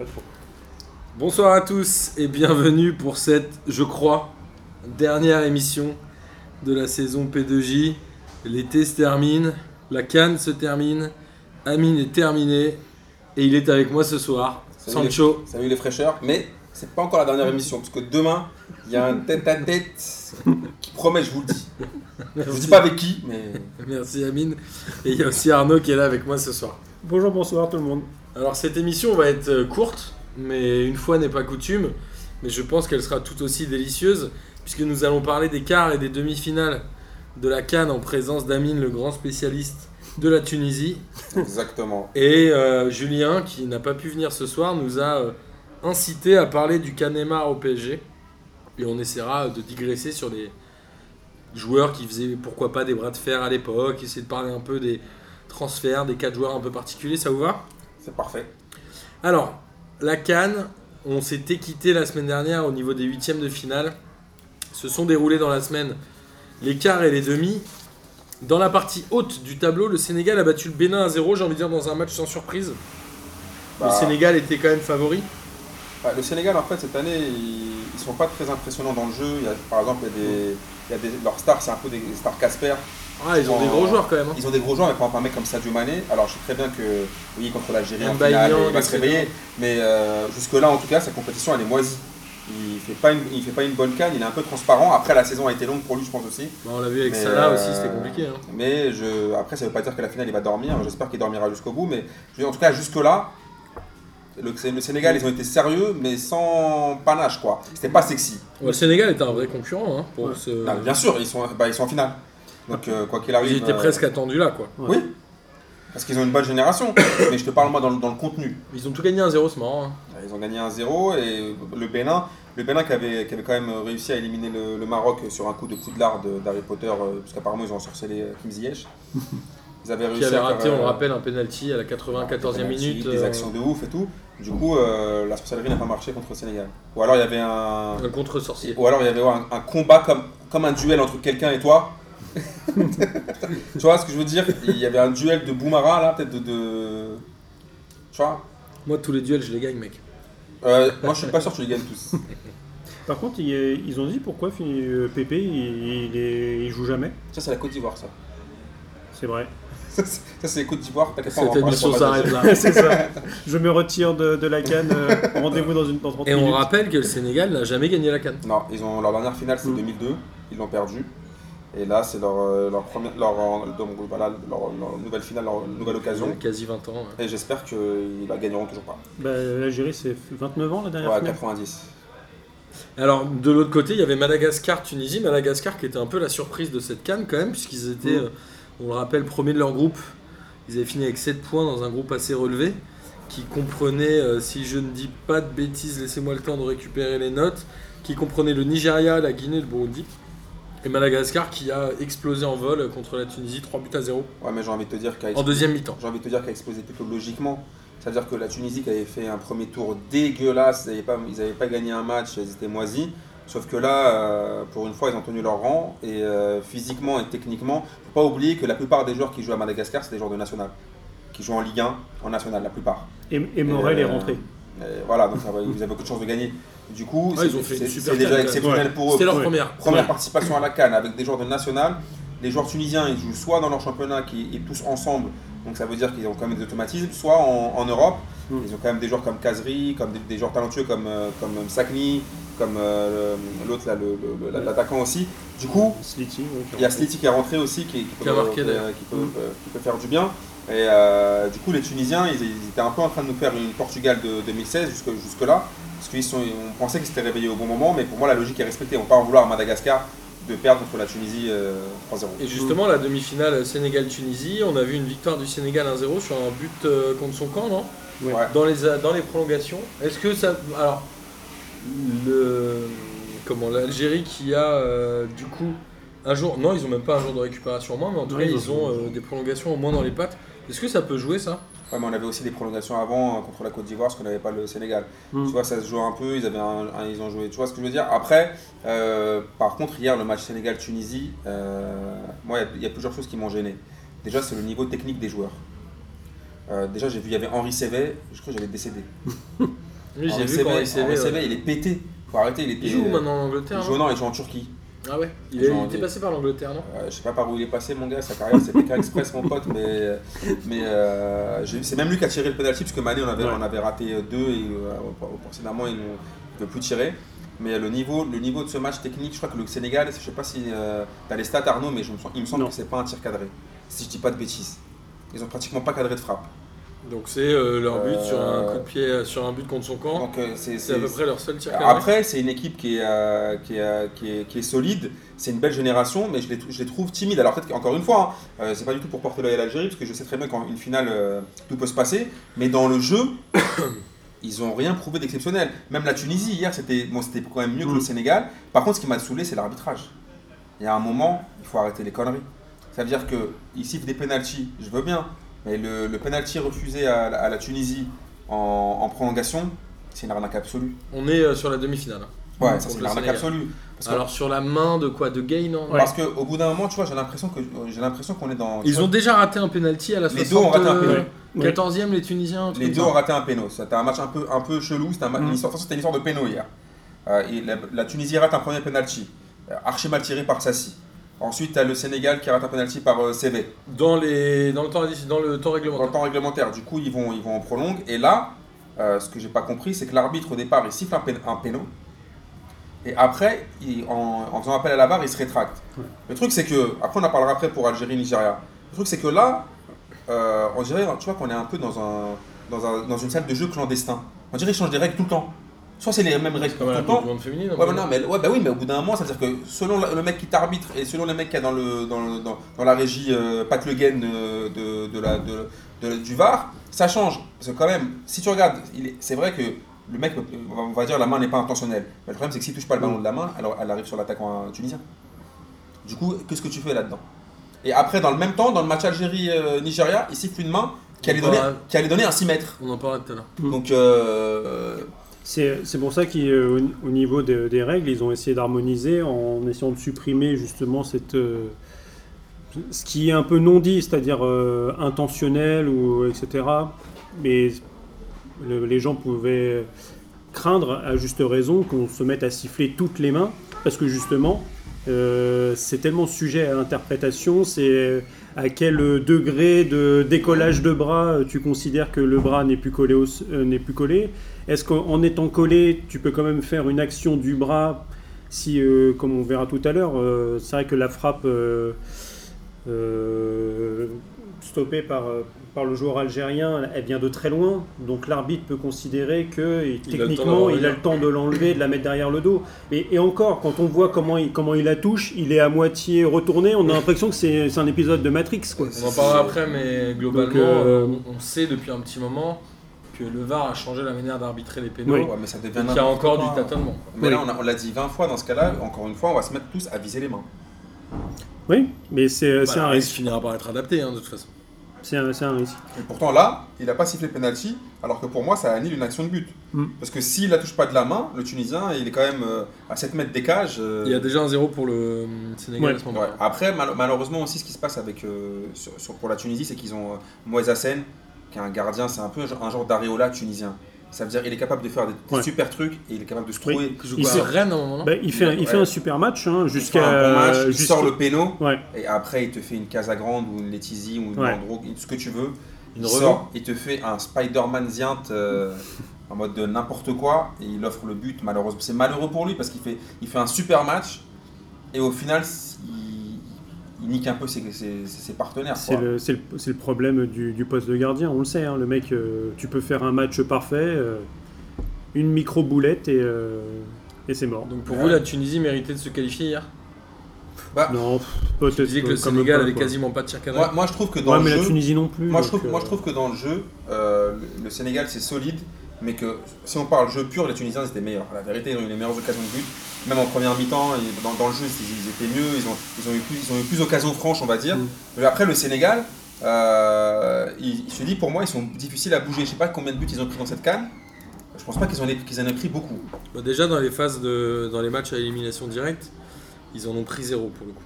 Pas trop. Bonsoir à tous et bienvenue pour cette, je crois, dernière émission de la saison P2J. L'été se termine, la canne se termine, Amine est terminé et il est avec moi ce soir. Salut Sancho, Salut les fraîcheurs, mais c'est pas encore la dernière émission parce que demain il y a un tête à tête qui promet, je vous le dis. Je vous dis pas avec qui, mais merci Amine. Et il y a aussi Arnaud qui est là avec moi ce soir. Bonjour, bonsoir tout le monde. Alors cette émission va être euh, courte, mais une fois n'est pas coutume, mais je pense qu'elle sera tout aussi délicieuse, puisque nous allons parler des quarts et des demi-finales de la Cannes en présence d'Amine, le grand spécialiste de la Tunisie, exactement. et euh, Julien, qui n'a pas pu venir ce soir, nous a euh, incité à parler du Canemar au PSG, et on essaiera de digresser sur des joueurs qui faisaient pourquoi pas des bras de fer à l'époque, essayer de parler un peu des transferts, des quatre joueurs un peu particuliers, ça vous va? C'est parfait. alors, la Cannes, on s'était quitté la semaine dernière au niveau des huitièmes de finale. Se sont déroulés dans la semaine les quarts et les demi. Dans la partie haute du tableau, le Sénégal a battu le Bénin à 0, j'ai envie de dire dans un match sans surprise. Bah, Le Sénégal était quand même favori. bah, le Sénégal en fait cette année ils, ils sont pas très impressionnants dans le jeu. Il y a, par exemple il y a des, il y a des leurs stars c'est un peu des stars Casper. Ah, ils ont des gros joueurs quand même. hein. Ils ont des gros joueurs, mais par exemple un mec comme Sadio Mané. Alors je sais très bien que oui contre l'Algérie en finale, il va se réveiller, mais euh, jusque là en tout cas sa compétition elle est moisie. Il fait pas une, il fait pas une bonne canne, il est un peu transparent. Après la saison a été longue pour lui je pense aussi. Bah, on l'a vu avec Mais, Salah euh, aussi, c'était compliqué. hein. Mais je, après, ça veut pas dire que la finale il va dormir. J'espère qu'il dormira jusqu'au bout. Mais je en tout cas, jusque-là, le, le Sénégal, ils ont été sérieux, mais sans panache, quoi. C'était pas sexy. Ouais, le Sénégal était un vrai concurrent hein, pour ce... Non, mais bien sûr, ils sont, bah, ils sont en finale. Donc, euh, quoi qu'il arrive. Ils étaient euh, presque attendus là, quoi. Oui. Parce qu'ils ont une bonne génération. mais je te parle, moi, dans, le- dans le contenu. Ils ont tout gagné 1-0, c'est marrant. hein. Ils ont gagné 1-0 et le Bénin, le Bénin qui avait, qui avait quand même réussi à éliminer le, le Maroc sur un coup de poudlard de- d'Harry Potter, euh, parce qu'apparemment ils ont ensorcelé Kim Ziyech. Ils avaient réussi Qui avait à faire, raté, on le euh, rappelle, un penalty à la 94e des minute. Des euh, actions de ouf et tout. Du coup, euh, la sorcellerie n'a pas marché contre le Sénégal. Ou alors il y avait un, Un contre-sorcier. ou alors il y avait un, un combat comme, comme un duel entre quelqu'un et toi. tu vois ce que je veux dire? Il y avait un duel de Boumara là, peut-être de, de- Tu vois? Moi, tous les duels, je les gagne, mec. Euh, Moi je suis pas sûr que tu les gagnes tous. Par contre, ils, ont dit pourquoi euh, Pépé il, est- il joue jamais. Ça c'est la Côte d'Ivoire ça. C'est vrai. Ça c'est les Côtes d'Ivoire, Cette émission s'arrête là. C'est ça. Je me retire de, de la canne. euh, Rendez-vous dans, une, dans 30 Et on rappelle que le Sénégal n'a jamais gagné la canne. Non, ils ont leur dernière finale c'est Mm. 2002, ils l'ont perdu. Et là c'est leur, euh, leur première leur, euh, donc, voilà, leur, leur nouvelle finale, leur nouvelle Il y occasion. a quasi 20 ans. ouais. Et j'espère qu'ils la gagneront toujours pas. Bah, L'Algérie, c'est 29 ans la dernière Ouais, finale. 90. Alors, de l'autre côté, il y avait Madagascar-Tunisie. Madagascar qui était un peu la surprise de cette canne quand même, puisqu'ils étaient, Mm. euh, on le rappelle, premiers de leur groupe. Ils avaient fini avec 7 points dans un groupe assez relevé, qui comprenait, euh, si je ne dis pas de bêtises, laissez-moi le temps de récupérer les notes, qui comprenait le Nigeria, la Guinée, le Burundi. Et Madagascar qui a explosé en vol contre la Tunisie, 3 buts à 0 Ouais, mais j'ai envie de te dire qu'à en deuxième mi-temps. J'ai envie de te dire qu'à explosé plutôt logiquement. C'est-à-dire que la Tunisie qui avait fait un premier tour dégueulasse, ils n'avaient pas, ils avaient pas gagné un match, ils étaient moisis. Sauf que là, euh, pour une fois, ils ont tenu leur rang. Et euh, physiquement et techniquement, faut pas oublier que la plupart des joueurs qui jouent à Madagascar, c'est des joueurs de national. Qui jouent en Ligue 1, en national, la plupart. Et, et Morel Et, est euh, rentré. et voilà, donc ça va- ils avaient beaucoup de chances de gagner. Du coup, Ouais, c'est déjà exceptionnel ouais. pour eux. C'était leur première. Première Ouais. participation à la Cannes avec des joueurs de national. Les joueurs tunisiens, ils jouent soit dans leur championnat qui est tous ensemble, donc ça veut dire qu'ils ont quand même des automatismes, soit en, en Europe. Mm. Ils ont quand même des joueurs comme Kazri, comme des, des joueurs talentueux comme, euh, comme Sakni, comme euh, l'autre, là, l'attaquant aussi. Du coup, il y a. Slity qui est rentré aussi, qui, qui Qui peut, a marqué, euh, d'ailleurs. qui peut- euh, qui peut faire du bien. Et euh, du coup, les Tunisiens, ils, ils étaient un peu en train de nous faire une Portugal de 2016 jusque, jusque là, parce qu'ils sont, on pensait qu'ils s'étaient réveillés au bon moment, mais pour moi, la logique est respectée. On ne peut pas en vouloir à Madagascar de perdre contre la Tunisie euh, 3-0. Et justement, la demi-finale Sénégal-Tunisie, on a vu une victoire du Sénégal 1-0 sur un but euh, contre son camp, non? Ouais. Dans les, dans les prolongations. Est-ce que ça. Alors, le. Comment L'Algérie qui a euh, du coup un jour. Non, ils ont même pas un jour de récupération en moins, mais en tout cas, ils ont- ont euh, des prolongations au moins dans les pattes. Est-ce que ça peut jouer ça? Ouais, mais on avait aussi des prolongations avant euh, contre la Côte d'Ivoire, parce qu'on n'avait pas le Sénégal. Mm. Tu vois, ça se joue un peu, ils, avaient un, un- ils ont joué. Tu vois ce que je veux dire? Après, euh, par contre, hier, le match Sénégal-Tunisie, euh, moi, il y a- il y, a plusieurs choses qui m'ont gêné. Déjà, c'est le niveau technique des joueurs. Euh, déjà, j'ai vu, il y avait Henri Sévet, je crois que j'allais décéder. Oui, j'ai vu il Henri ouais. est pété. Faut arrêter, il était. Il joue maintenant en Angleterre Il joue, non non, il joue en Turquie. Ah ouais Il, est- il était passé par l'Angleterre, non? Euh, je sais pas par où il est passé, mon gars, sa carrière, c'est Pékin Express, mon pote, mais, mais euh, c'est même lui qui a tiré le penalty, parce que Mané, on avait, Ouais. on avait raté deux et euh, précédemment, il ne peut plus tirer. Mais le niveau, le niveau de ce match technique, je crois que le Sénégal, je sais pas si euh, tu as les stats Arnaud, mais je me sens- il me semble Non. que c'est pas un tir cadré, si je dis pas de bêtises. Ils ont pratiquement pas cadré de frappe. Donc c'est euh, leur but Euh, sur un coup de pied, euh, sur un but contre son camp. Donc euh, c'est à peu près leur seul tir. Après, c'est une équipe qui est, euh, qui est, euh, qui est, qui est solide. C'est une belle génération, mais je les, trou- je les trouve timides. Alors, peut-être qu'encore une fois, hein, euh, c'est pas du tout pour porter l'œil à l'Algérie, parce que je sais très bien qu'en une finale, euh, tout peut se passer. Mais dans le jeu, ils ont rien prouvé d'exceptionnel. Même la Tunisie, hier, c'était bon, c'était quand même mieux que Mm. le Sénégal. Par contre, ce qui m'a saoulé, c'est l'arbitrage. Il y a un moment, il faut arrêter les conneries. Ça veut dire qu'ils sifflent des pénalties, je veux bien. Mais le, le penalty refusé à, la- à la Tunisie en, en prolongation, c'est une arnaque absolue. On est euh, sur la demi-finale. hein. Ouais, ça c'est une arnaque absolue. Parce que- Alors sur la main de quoi? De Gay, non? Ouais. Parce qu'au bout d'un moment, tu vois, j'ai l'impression que j'ai l'impression qu'on est dans. tu Ils vois, ont déjà raté un penalty à la Les deux ont raté un 60, penalty. Ouais. 14e les Tunisiens. un truc les comme deux ça. ont raté un péno. C'était un match un peu un peu chelou. C'était un ma- Mm. une histoire. de toute façon, C'était une histoire de péno hier. Euh, et la, la Tunisie rate un premier penalty, euh, archi mal tiré par Sassi. Ensuite, tu as le Sénégal qui rate un penalty par euh, CV. Dans, les... dans, le temps, addition- dans le temps Dans le réglementaire. temps réglementaire. Du coup, ils vont ils vont en prolongue. Et là, euh, ce que j'ai pas compris, c'est que l'arbitre au départ, il siffle un, pén- un péno. Et après, il- en, en faisant appel à la barre, il se rétracte. Ouais. Le truc, c'est que, après, on en parlera après pour Algérie-Nigeria. Le truc, c'est que là, euh, on dirait, tu vois, qu'on est un peu dans, un, dans, un- dans une salle de jeu clandestin. On dirait qu'ils changent des règles tout le temps. Soit c'est les mêmes règles tout Comme le la temps. Coupe du Monde féminine. Ouais, non, mais, ouais, bah oui, mais au bout d'un moment, ça veut dire que selon le mec qui t'arbitre et selon le mec qui est dans, le, dans, le- dans, dans la régie euh, Pat Le Guen euh, de, de la, de, de- du VAR, ça change. Parce que quand même, si tu regardes, c'est vrai que le mec, euh, on va- dire la main n'est pas intentionnelle. Mais le problème, c'est que s'il touche pas le ballon de la main, alors elle arrive sur l'attaquant euh, tunisien. Du coup, qu'est-ce que tu fais là-dedans? Et après, dans le même temps, dans le match Algérie-Nigeria, il siffle une main qui allait, donner, qui allait donner un 6 mètres. On en parlera tout à l'heure. Donc, euh, C'est pour ça qu'au au niveau de- des règles, ils ont essayé d'harmoniser en essayant de supprimer justement cette, euh, ce qui est un peu non dit, c'est-à-dire euh, intentionnel ou etc. Mais le- les gens pouvaient craindre à juste raison qu'on se mette à siffler toutes les mains parce que justement euh, c'est tellement sujet à interprétation, c'est à quel degré de décollage de bras tu considères que le bras n'est plus collé, euh, n'est plus collé? Est-ce qu'en étant collé, tu peux quand même faire une action du bras si, euh, comme on verra tout à l'heure, euh, c'est vrai que la frappe euh, euh, stoppée par, euh, par le joueur algérien, elle vient de très loin, donc l'arbitre peut considérer que et Il techniquement il a le temps de l'enlever, de la mettre derrière le dos. Et, et encore, quand on voit comment il, comment il la touche, il est à moitié retourné, on a l'impression que c'est un épisode de Matrix. Quoi. On en parlera après, mais globalement, Donc, euh, on, on sait depuis un petit moment que le VAR a changé la manière d'arbitrer les pénaux. Oui. ouais, mais ça devient Donc il y a encore du tâtonnement. Mais Oui. là, on l'a dit 20 fois dans ce cas-là, encore une fois, on va se mettre tous à viser les mains. Oui, mais c'est Bah, un il risque. finira par être adapté, hein, de toute façon. C'est un, c'est un risque. Et pourtant, là, il n'a pas sifflé penalty, alors que pour moi, ça annule une action de but. Mm. Parce que s'il la touche pas de la main, le Tunisien, il est quand même euh, à 7 mètres des cages. euh, Il y a déjà un 0 pour le euh, Sénégal Ouais. à ce ouais. moment-là. Après, mal- malheureusement aussi, ce qui se passe avec, euh, sur- sur- pour la Tunisie, c'est qu'ils ont euh, Moïse Hassen, qui est un gardien, c'est un peu un genre- d'aréola tunisien. Ça veut dire qu'il est capable de faire des, Ouais. super trucs et il est capable de se Oui. trouver. Joue Il sort- à un moment, Bah, il, fait, un- il Ouais. fait un super match hein, Il jusqu'à. un bon match, il sort le péno, Ouais. et après, il te fait une Casagrande ou une Letizy ou une Ouais. Landreau, ce que tu veux. Une Il sort, il te fait un Spider-Man Zient euh, en mode de n'importe quoi et il offre le but. Malheureusement, c'est malheureux pour lui parce qu'il fait, il fait un super match et au final, il, il nique un peu ses, ses- ses partenaires. C'est quoi. le, problème du, du poste de gardien, on le sait. hein, le mec, euh, tu peux faire un match parfait, euh, une micro-boulette et, euh, et c'est mort. Donc pour Ouais. vous, la Tunisie méritait de se qualifier hier? Bah, Non, pff, Tu peut-être. disais que le Sénégal pas, avait quoi. quasiment pas de tir cadré. moi, moi, je trouve que dans Ouais, le mais la jeu, Tunisie non plus. moi, je trouve, euh, moi je trouve que dans le jeu, euh, le, le Sénégal c'est solide, mais que si on parle jeu pur, les Tunisiens étaient meilleurs. La vérité, ils ont eu les meilleures occasions de but. Même en première mi-temps, dans, dans le jeu, ils, ils étaient mieux. Ils ont, ils ont eu plus, ils ont eu plus d'occasions franches, on va dire. Mm. Mais après, le Sénégal, euh, il, il se dit pour moi, ils sont difficiles à bouger. Je sais pas combien de buts ils ont pris dans cette canne. Je pense pas qu'ils en, aient- qu'ils en aient pris beaucoup. Bah, déjà dans les phases de, dans les matchs à élimination directe, ils en ont pris zéro pour le coup.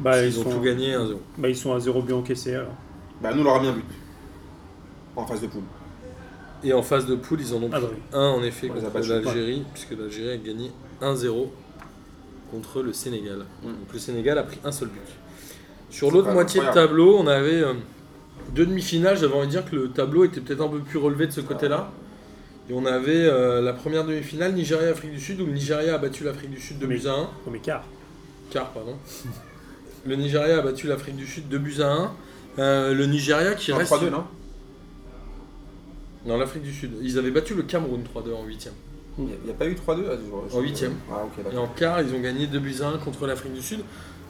bah, ils, ils, ont sont, tout gagné 1-0. bah, ils sont à zéro but encaissé. alors. Bah, nous, on leur a bien but. En phase de poule. Et en phase de poule, ils en ont Ah pris bah oui. un en effet On contre l'Algérie, puisque l'Algérie a gagné 1-0 contre le Sénégal. Mm. Donc le Sénégal a pris un seul but. Sur l'autre moitié de tableau, on avait euh, deux demi-finales. J'avais envie de dire que le tableau était peut-être un peu plus relevé de ce côté-là. Et on avait euh, la première demi-finale, Nigeria-Afrique du Sud, où le Nigeria a battu l'Afrique du Sud 2 Mais- buts à 1. Au écart. Car, pardon. Le Nigeria a battu l'Afrique du Sud 2 buts à 1. Euh, le Nigeria qui reste. 3-2, non? Non, l'Afrique du Sud. Ils avaient battu le Cameroun 3-2 en 8 Il n'y a, pas eu 3-2 ah, je- je- En huitième. Ah, Et en quart, ils ont gagné 2 buts à 1 contre l'Afrique du Sud.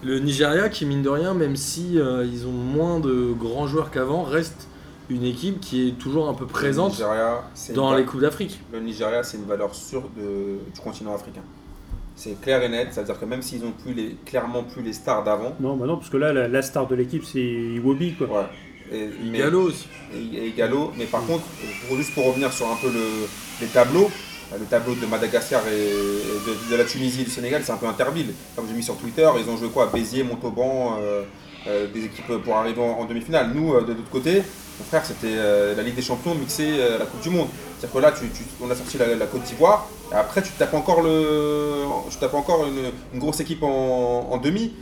Le Nigeria, qui mine de rien, même si euh, ils ont moins de grands joueurs qu'avant, reste une équipe qui est toujours un peu Le présente Nigeria, dans les Coupes d'Afrique. Le Nigeria, c'est une valeur sûre de- du continent africain. C'est clair et net, c'est-à-dire que même s'ils ont plus les, clairement plus les stars d'avant, Non, bah non, parce que là, la, la star de l'équipe, c'est Iwobi, quoi. ouais. Et, mais- Gallo aussi. et, et Gallo. Mais par contre, pour, juste pour revenir sur un peu le- les tableaux, le tableau de Madagascar et, de, de la Tunisie et du Sénégal, c'est un peu interville. Comme j'ai mis sur Twitter, ils ont joué quoi? Béziers, Montauban, euh, euh, des équipes pour arriver en, en demi-finale. Nous, euh, de l'autre côté, mon frère, c'était la Ligue des Champions mixée à la Coupe du Monde. C'est-à-dire que là, tu, tu- on a sorti la, la Côte d'Ivoire, et après, tu tapes encore, le, tu tapes encore une, une grosse équipe en, en demi.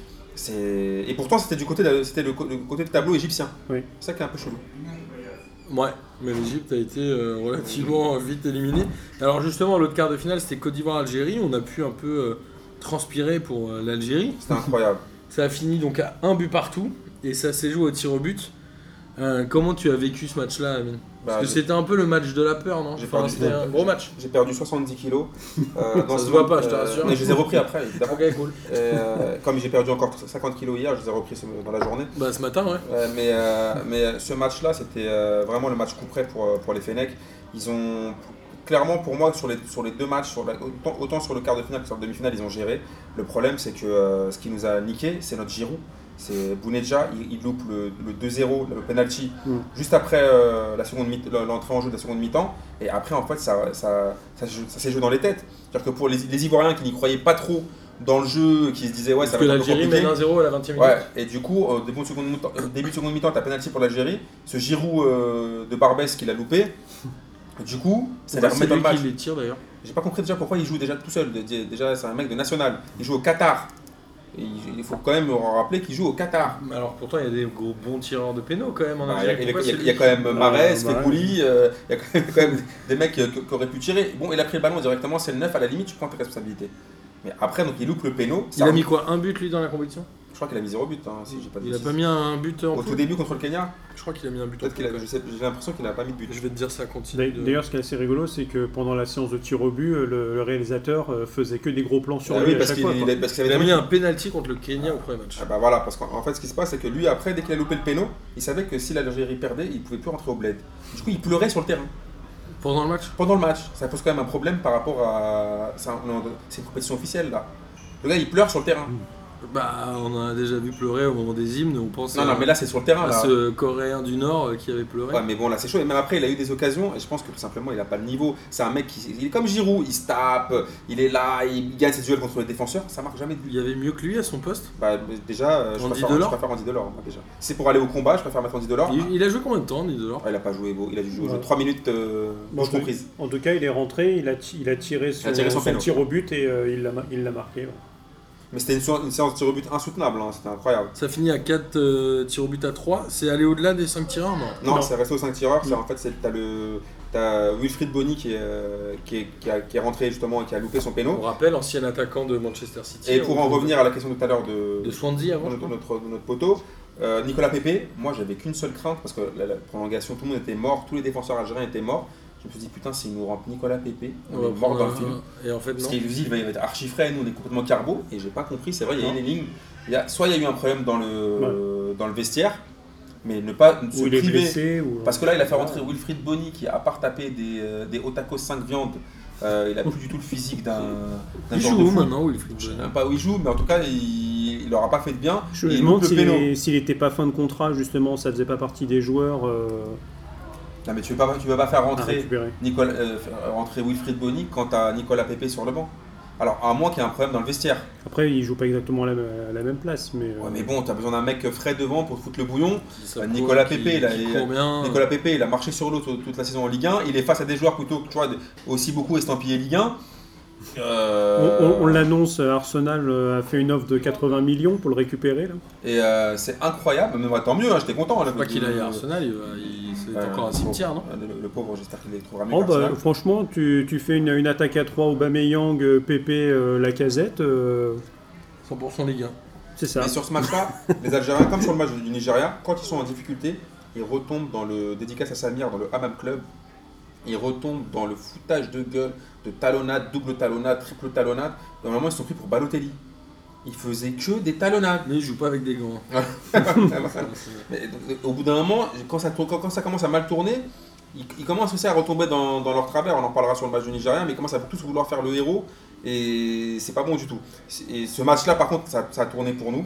Et pourtant, c'était du côté, de- c'était le, côté du tableau égyptien. Oui. C'est ça qui est un peu chelou. Ouais, mais l'Égypte a été euh, relativement vite éliminée. Alors justement, l'autre quart de finale, c'était Côte d'Ivoire-Algérie. On a pu un peu euh, transpirer pour euh, l'Algérie. C'était incroyable. Ça a fini donc à un but partout et ça s'est joué au tir au but. Comment tu as vécu ce match-là, Amine? Parce Bah, que j'ai- c'était un peu le match de la peur, non J'ai Enfin, perdu- C'était un gros match. J'ai perdu 70 kilos. Euh, dans Ça se voit pas, je te rassure. Mais je les ai repris après, évidemment. Ok, cool. Euh, comme j'ai perdu encore 50 kilos hier, je les ai repris dans la journée. Bah ce matin, ouais. Euh, mais, euh, mais ce match-là, c'était euh, vraiment le match coup près pour, euh, pour les Fennecs. Ils ont clairement, pour moi, sur les, sur les deux matchs, sur la- autant, autant sur le quart de finale que sur le demi-finale, ils ont géré. Le problème, c'est que euh, ce qui nous a niqué, c'est notre Giroud. C'est Bounedja, il, il loupe le, le 2-0, le penalty, Mm. juste après euh, la seconde mi- l'entrée en jeu de la seconde mi-temps. Et après, en fait, ça, ça, ça, ça s'est joué dans les têtes. C'est-à-dire que pour les, les Ivoiriens qui n'y croyaient pas trop dans le jeu, qui se disaient, ouais, ça Parce que va être un peu l'Algérie mène 1-0 à la 20 e minute. Ouais, et du coup, au début de seconde mi-temps, euh, début de seconde mi-temps, t'as penalty pour l'Algérie. Ce Giroud euh, de Barbès qu'il a loupé. Du coup, ça C'est les remet dans le lui match. qui les tire d'ailleurs. J'ai pas compris déjà pourquoi il joue déjà tout seul. Dé- Déjà, c'est un mec de national. Il joue au Qatar. Et il faut quand même rappeler qu'il joue au Qatar. Mais Alors pourtant, il y a des gros bons tireurs de pénaux quand même en Bah, Il y, a- y y quand même Marès, Fekouli, euh, il y a quand même, quand même des mecs qui, qui auraient pu tirer. Bon, il a pris le ballon directement, c'est le 9, à la limite, tu prends tes responsabilités. Mais après, donc il loupe le péno. Il a mis quoi Un but lui dans la compétition? Je crois qu'il a mis zéro but, hein, si j'ai pas de Il a bêtises. pas mis un but en Au tout début contre le Kenya, Je crois qu'il a mis un but en peut-être qu'il a, poule, je sais- j'ai l'impression qu'il n'a pas mis de but. Je vais te dire ça, continue. de- D'ailleurs, ce qui est assez rigolo, c'est que pendant la séance de tir au but, euh, le, le réalisateur euh, faisait que des gros plans sur Ah lui oui, à parce chaque qu'il fois. quoi. il a- parce qu'il Il avait a mis un penalty contre le Kenya au premier match. Ah bah voilà, parce qu'en en fait, ce qui se passe, c'est que lui, après, dès qu'il a loupé le péno, il savait que si l'Algérie perdait, il pouvait plus rentrer au bled. Du coup, il pleurait sur le terrain Pendant le match pendant le match. Ça pose quand même un problème par rapport à. C'est un- c'est une compétition officielle là. Le gars, il pleure sur le terrain. Bah, on en a déjà vu pleurer au moment des hymnes. On pense Non, à, non, mais là, c'est sur le terrain à là. ce Coréen du Nord euh, qui avait pleuré. Ouais, mais bon, là, c'est chaud. Et même après, il a eu des occasions, et je pense que tout simplement, il a pas le niveau. C'est un mec qui. Il est comme Giroud, il se tape, il est là, il gagne ses duels contre les défenseurs, ça marche jamais de lui. Il y avait mieux que lui à son poste? Bah, déjà, euh, je, Andy préfère, je préfère Andy Delors, moi, déjà. Si c'est pour aller au combat, je préfère mettre Andy Delors. Il, il a joué combien de temps, Andy Delors? Ah, il a pas joué beau, il a dû jouer Ouais. 3 minutes euh, Bon, en, tout, comprise. en tout cas, il est rentré, il a, ti- il a tiré son, tiré son son péno. tir au but et euh, il l'a ma- il l'a marqué. ouais. Mais c'était une, so- une séance de tir au but insoutenable, hein, c'était incroyable. Ça finit à 4 tirs au but à 3. C'est aller au-delà des 5 tireurs, non? Non, Non. c'est resté aux 5 tireurs. c'est- Non. En fait, c'est- t'as le. T'as Wilfried Bonny qui est, euh, qui, est, qui, a- qui est rentré justement et qui a loupé son On péno. rappelle, ancien attaquant de Manchester City. Et pour en On- revenir à la question de tout à l'heure de, De Swansea avant, de je notre, de notre poteau, euh, Nicolas Pépé, moi j'avais qu'une seule crainte parce que la, la prolongation, tout le monde était mort, tous les défenseurs algériens étaient morts. Je me suis dit, putain, s'il nous rentre Nicolas Pépé, on est mort dans le film. Et en fait, Parce qu'il nous dit, il va y être archi frais, nous on est complètement carbo, et j'ai pas compris, c'est vrai, il y a Non. une ligne. Il y a, soit il y a eu un problème dans le, dans le vestiaire, mais ne pas se Ou il est priver. blessé. Ou... Parce que là, il a fait rentrer Wilfried Bonny qui, à part taper des, euh, des Otakos 5 viandes, euh, il a plus du tout le physique d'un Il joue où maintenant, Wilfried Je sais Bonny même pas où il joue, mais en tout cas, il, il aura pas fait de bien. Je me il demande s'il n'était pas fin de contrat, justement, ça faisait pas partie des joueurs euh, Non, mais tu ne veux, pas- tu veux pas faire rentrer. Nicolas, euh, rentrer Wilfried Bonny quand tu as Nicolas Pépé sur le banc. Alors, à moins qu'il y ait un problème dans le vestiaire. Après, il joue pas exactement à la, à la même place, mais. euh, Ouais, mais bon, t'as besoin d'un mec frais devant pour te foutre le bouillon. Bah, Nicolas qui- là, qui il- bien. Nicolas Pepe, il a marché sur l'eau toute toute la saison en Ligue 1. Il est face à des joueurs plutôt, tu vois, aussi beaucoup estampillés Ligue 1. On, Euh, on- on l'annonce, Arsenal a fait une offre de 80 millions pour le récupérer. Là. Et euh, c'est incroyable. Mais tant mieux, hein, j'étais content. là, pas de- qu'il aille à Arsenal, il va- il- encore un le cimetière, non pauvre. le, le pauvre, j'espère qu'il les trouvera mieux. Oh, bah, franchement, tu, tu fais une, une attaque à 3 Aubameyang, euh, Pepe, euh, Lacazette, euh, 100% Ligue 1. c'est ça. Mais sur ce match-là, les Algériens, comme sur le match du Nigeria, quand ils sont en difficulté, ils retombent dans le dédicace à Samir, dans le Hammam Club. Ils retombent dans le foutage de gueule, de talonnade, double talonnade, triple talonnade. Normalement, ils sont pris pour Balotelli. Ils faisaient que des talonnades. Mais il joue pas avec des gants. Mais, donc, au bout d'un moment, quand ça, tourne- quand, quand ça commence à mal tourner, ils, ils commencent aussi à retomber dans, dans leur travers. On en parlera sur le match du Nigeria, mais ils commencent à tous vouloir faire le héros et c'est pas bon du tout. Et ce match-là, par contre, ça, ça a tourné pour nous.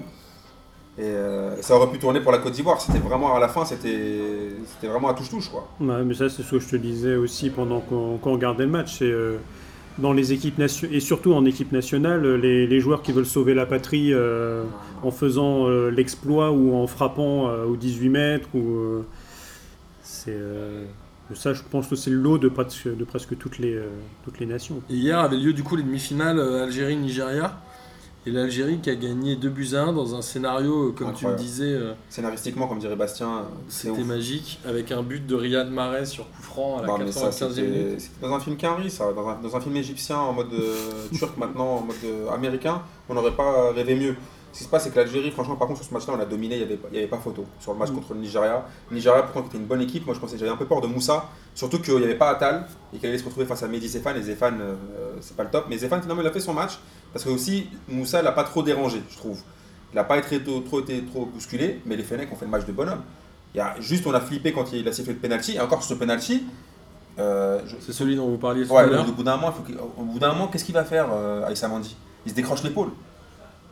Et euh, ça aurait pu tourner pour la Côte d'Ivoire. C'était vraiment à la fin, c'était c'était vraiment à touche-touche quoi. Ouais, mais ça, c'est ce que je te disais aussi pendant qu'on regardait le match. C'est euh, dans les équipes et surtout en équipe nationale, les, joueurs qui veulent sauver la patrie euh, en faisant euh, l'exploit ou en frappant euh, aux 18 mètres. Ou, euh, c'est, ça, je pense que c'est le lot de presque, de presque toutes, les, toutes les nations. Hier avait lieu du coup les demi-finales Algérie-Nigeria. Et l'Algérie qui a gagné 2 buts à 1 dans un scénario, euh, comme Incroyable. tu me disais, euh, Scénaristiquement, comme dirait Bastien, c'est c'était magique, avec un but de Riyad Mahrez sur coup franc à la ça, 95e c'était minute. c'était dans un film Quinry, ça, dans un, dans un film égyptien en mode euh, turc maintenant, en mode euh, américain, on n'aurait pas rêvé mieux. Ce qui se passe, c'est que l'Algérie, franchement, par contre, sur ce match-là, on a dominé, il n'y avait, pas- avait photo. Sur le match Mm. contre le Nigeria, le Nigeria, pourtant, qui était une bonne équipe, moi je pensais, j'avais un peu peur de Moussa, surtout qu'il n'y avait pas Atal et qu'il allait se retrouver face à Mehdi Zéphane, et Zéphane, euh, c'est pas le top. Mais Zéphane, finalement, il a fait son match, parce que aussi, Moussa l'a pas trop dérangé, je trouve. Il n'a pas été trop, trop, été trop bousculé, mais les Fennecs ont fait le match de bonhomme. Il y a, juste, on a flippé quand il a sifflé le penalty, et encore sur ce penalty, euh, je- C'est celui dont vous parliez tout Ouais, au bout d'un moment, il faut qu'il- au bout d'un moment, qu'est-ce qu'il va faire, euh, Aïssa Mandi Il se décroche l'épaule.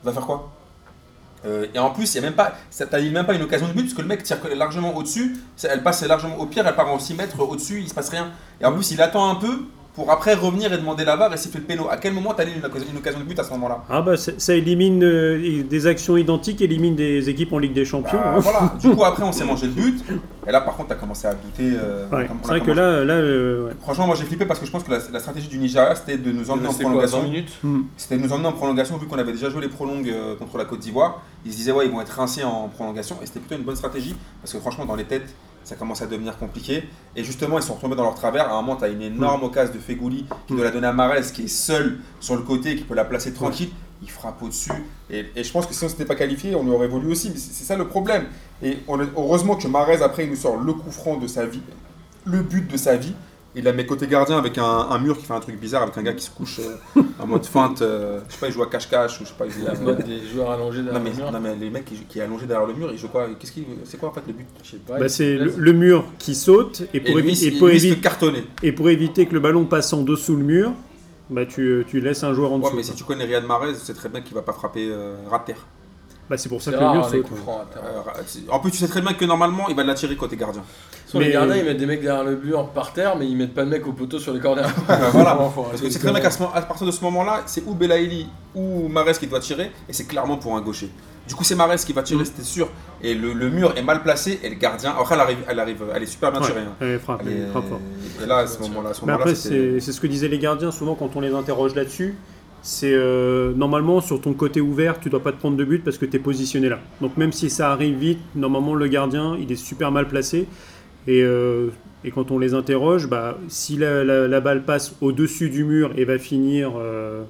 Il va faire quoi? Euh, Et en plus, il y a même pas, ça- même pas une occasion de but parce que le mec tire largement au-dessus. Elle passe largement au pire, elle part en 6 mètres au-dessus, il se passe rien. Et en plus, il attend un peu pour après revenir et demander la barre et siffler le péno. À quel moment t'as eu une, occasion- une occasion de but à ce moment-là? Ah bah ça, ça élimine euh, des actions identiques, élimine des équipes en Ligue des Champions. Bah, hein. Voilà. Du coup, après, on s'est mangé le but. Et là, par contre, t'as commencé à douter. euh, Ouais, c'est vrai que là, là euh, ouais. Franchement, moi j'ai flippé parce que je pense que la, la stratégie du Nigeria c'était de nous emmener en C'était quoi, 100 prolongation. Hmm. C'était de nous emmener en prolongation vu qu'on avait déjà joué les prolongues euh, contre la Côte d'Ivoire. Ils se disaient ouais ils vont être rincés en prolongation et c'était plutôt une bonne stratégie parce que franchement dans les têtes ça commence à devenir compliqué et justement ils sont retombés dans leur travers. À un moment tu as une énorme occasion de Fegouli qui doit la donner à Marez qui est seul sur le côté qui peut la placer tranquille. Il frappe au-dessus et, et je pense que si on s'était pas qualifié on aurait voulu aussi mais c'est ça le problème. Et on heureusement que Marez après il nous sort le coup franc de sa vie, le but de sa vie. Il la met côté gardien avec un, un mur qui fait un truc bizarre avec un gars qui se couche euh, en mode feinte. euh, je sais pas, il joue à cache-cache ou je sais pas. Il joue La à- mode des joueurs allongés non derrière mais, le mur. non mais les mecs qui, qui est allongé derrière le mur, ils jouent quoi Qu'est-ce qui, c'est quoi en fait le but? Je sais pas. Bah, c'est le, mur qui saute et pour, Et lui, évi- et il- pour lui, il se évi- fait cartonner. et pour éviter que le ballon passe en dessous le mur, bah tu, tu laisses un joueur en Ouais, dessous. mais quoi. si tu connais Riyad Mahrez, c'est très bien qu'il va pas frapper euh, ras de terre. Bah, c'est pour ça C'est que le mur les saute. Euh, c'est- en plus, tu sais très bien que normalement, il va l'attirer côté gardien. Sur les gardiens, ils mettent des mecs derrière le mur par terre, mais ils mettent pas de mecs au poteau sur les corners. voilà. Faut Parce que c'est de très bien qu'à moment- partir de ce moment-là, c'est ou Belaïli ou Mahrez qui doit tirer, et c'est clairement pour un gaucher. Du coup, c'est Mahrez qui va tirer, Mm. c'était sûr. Et le, le mur est mal placé, et le gardien. Après, elle arrive, elle, arrive, elle est super bien Ouais, tirée. hein. elle frappe, Elle elle est- frappe fort. Et là, à ce moment-là, à ce c'est c'est ce que disaient les gardiens souvent quand on les interroge là-dessus. C'est euh, normalement sur ton côté ouvert, tu dois pas te prendre de but parce que tu es positionné là. Donc même si ça arrive vite, normalement le gardien il est super mal placé. Et, euh, et quand on les interroge, bah, si la, la- la balle passe au-dessus du mur et va finir euh,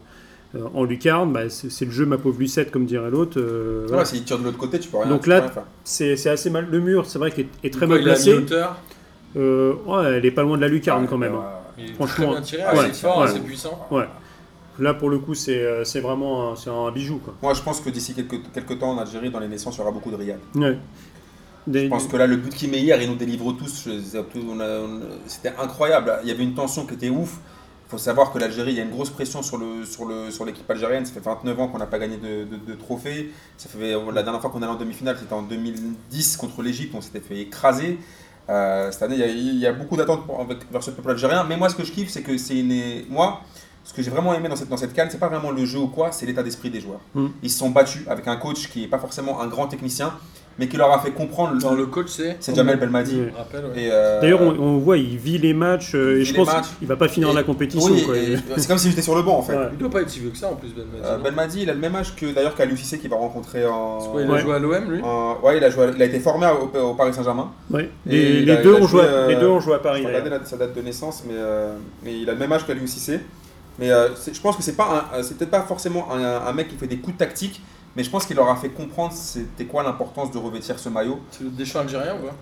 en lucarne, bah, c'est c'est le jeu ma pauvre Lucette comme dirait l'autre. euh, voilà. Ouais, s'il tire de l'autre côté, tu peux rien, Donc là. C'est c'est assez mal. Le mur, c'est vrai qu'il est, est très mal placé. Euh, ouais, elle est pas loin de la lucarne quand même. ouais, hein. ouais. il est Franchement, ouais, assez fort, ouais. assez puissant. Ouais. Là, pour le coup, c'est euh, c'est vraiment un, un bijou. Quoi. Moi, je pense que d'ici quelques, quelques temps en Algérie, dans les naissances, il y aura beaucoup de Riyad. Ouais. Des- Je pense que là, le but qu'il met hier, il nous délivre tous. Je- c'est- on a- on- C'était incroyable. Il y avait une tension qui était ouf. Il faut savoir que l'Algérie, il y a une grosse pression sur le sur le sur l'équipe algérienne. Ça fait 29 ans qu'on n'a pas gagné de, de, de trophée. Ça fait la dernière fois qu'on allait en demi-finale, c'était en 2010 contre l'Égypte. On s'était fait écraser. Euh, cette année, il y a, il y a beaucoup d'attentes pour- vers ce peuple algérien. Mais moi, ce que je kiffe, c'est que c'est une moi. Ce que j'ai vraiment aimé dans cette, dans cette canne, c'est pas vraiment le jeu ou quoi, c'est l'état d'esprit des joueurs. Mm. Ils se sont battus avec un coach qui est pas forcément un grand technicien, mais qui leur a fait comprendre. Dans le coach, c'est. C'est Jamel Belmadi. Ouais. Euh, D'ailleurs, on, on voit, il vit les matchs euh, Il et je pense qu'il va pas finir et- la compétition. Oui, c'est comme si j'étais sur le banc en fait. Ouais. Il doit pas être si vieux que ça en plus, Ben Madi, Euh, non Belmadi, il a le même âge que d'ailleurs qu'Aliou Cissé qui va rencontrer en. Quoi, il a Ouais. joué à l'OM lui en- ouais, il a, joué, il a été formé au, au Paris Saint-Germain. Ouais. Et Les, deux a joué, les deux ont joué à Paris. Je sa date de naissance, mais, euh, mais il a le même âge qu'Aliou Cissé. Mais euh, je pense que c'est pas, c'est peut-être pas forcément un, un mec qui fait des coups de tactique, mais je pense qu'il leur a fait comprendre c'était quoi l'importance de revêtir ce maillot. C'est le Deschamps algérien ou pas?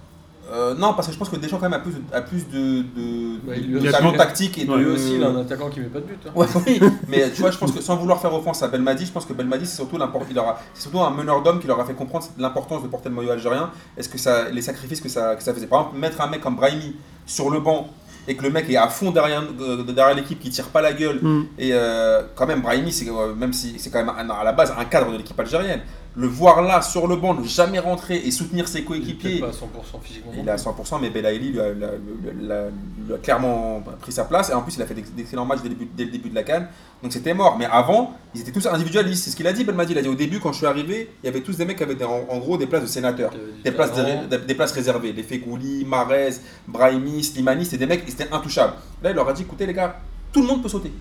Euh, non, parce que je pense que Deschamps quand même a plus de, a plus de, de, Bah, il de talent tactique et de. Ouais, Lui aussi, il a un attaquant qui met pas de but. hein. Ouais, oui, mais tu vois, je pense que sans vouloir faire offense à Belmadi, je pense que Belmadi, c'est surtout, l'import- il aura- c'est surtout un meneur d'hommes qui leur a fait comprendre l'importance de porter le maillot algérien. Est-ce que ça, les sacrifices que ça, que ça faisait. Par exemple, mettre un mec comme Brahimi sur le banc et que le mec est à fond derrière, euh, derrière l'équipe, qui tire pas la gueule. Mm. Et euh, quand même, Brahimi, c'est, euh, même si c'est quand même un- à la base un cadre de l'équipe algérienne, le voir là sur le banc, ne jamais rentrer et soutenir ses Il est coéquipiers. peut-être pas à 100% physiquement. Il est à 100%, mais Belaïli lui a, lui lui clairement pris sa place. Et en plus, il a fait d'ex- d'excellents matchs dès le, début, dès le début de la canne. Donc c'était mort. Mais avant, ils étaient tous individualistes. C'est ce qu'il a dit, Belmadi. Il a dit au début, quand je suis arrivé, il y avait tous des mecs qui avaient des- en, en gros des places de sénateurs. Il Des places, des, des places réservées. Les Fegouli, Marez, Brahimi, Slimani, c'était des mecs, ils étaient intouchables. Là, il leur a dit écoutez, les gars, tout le monde peut sauter.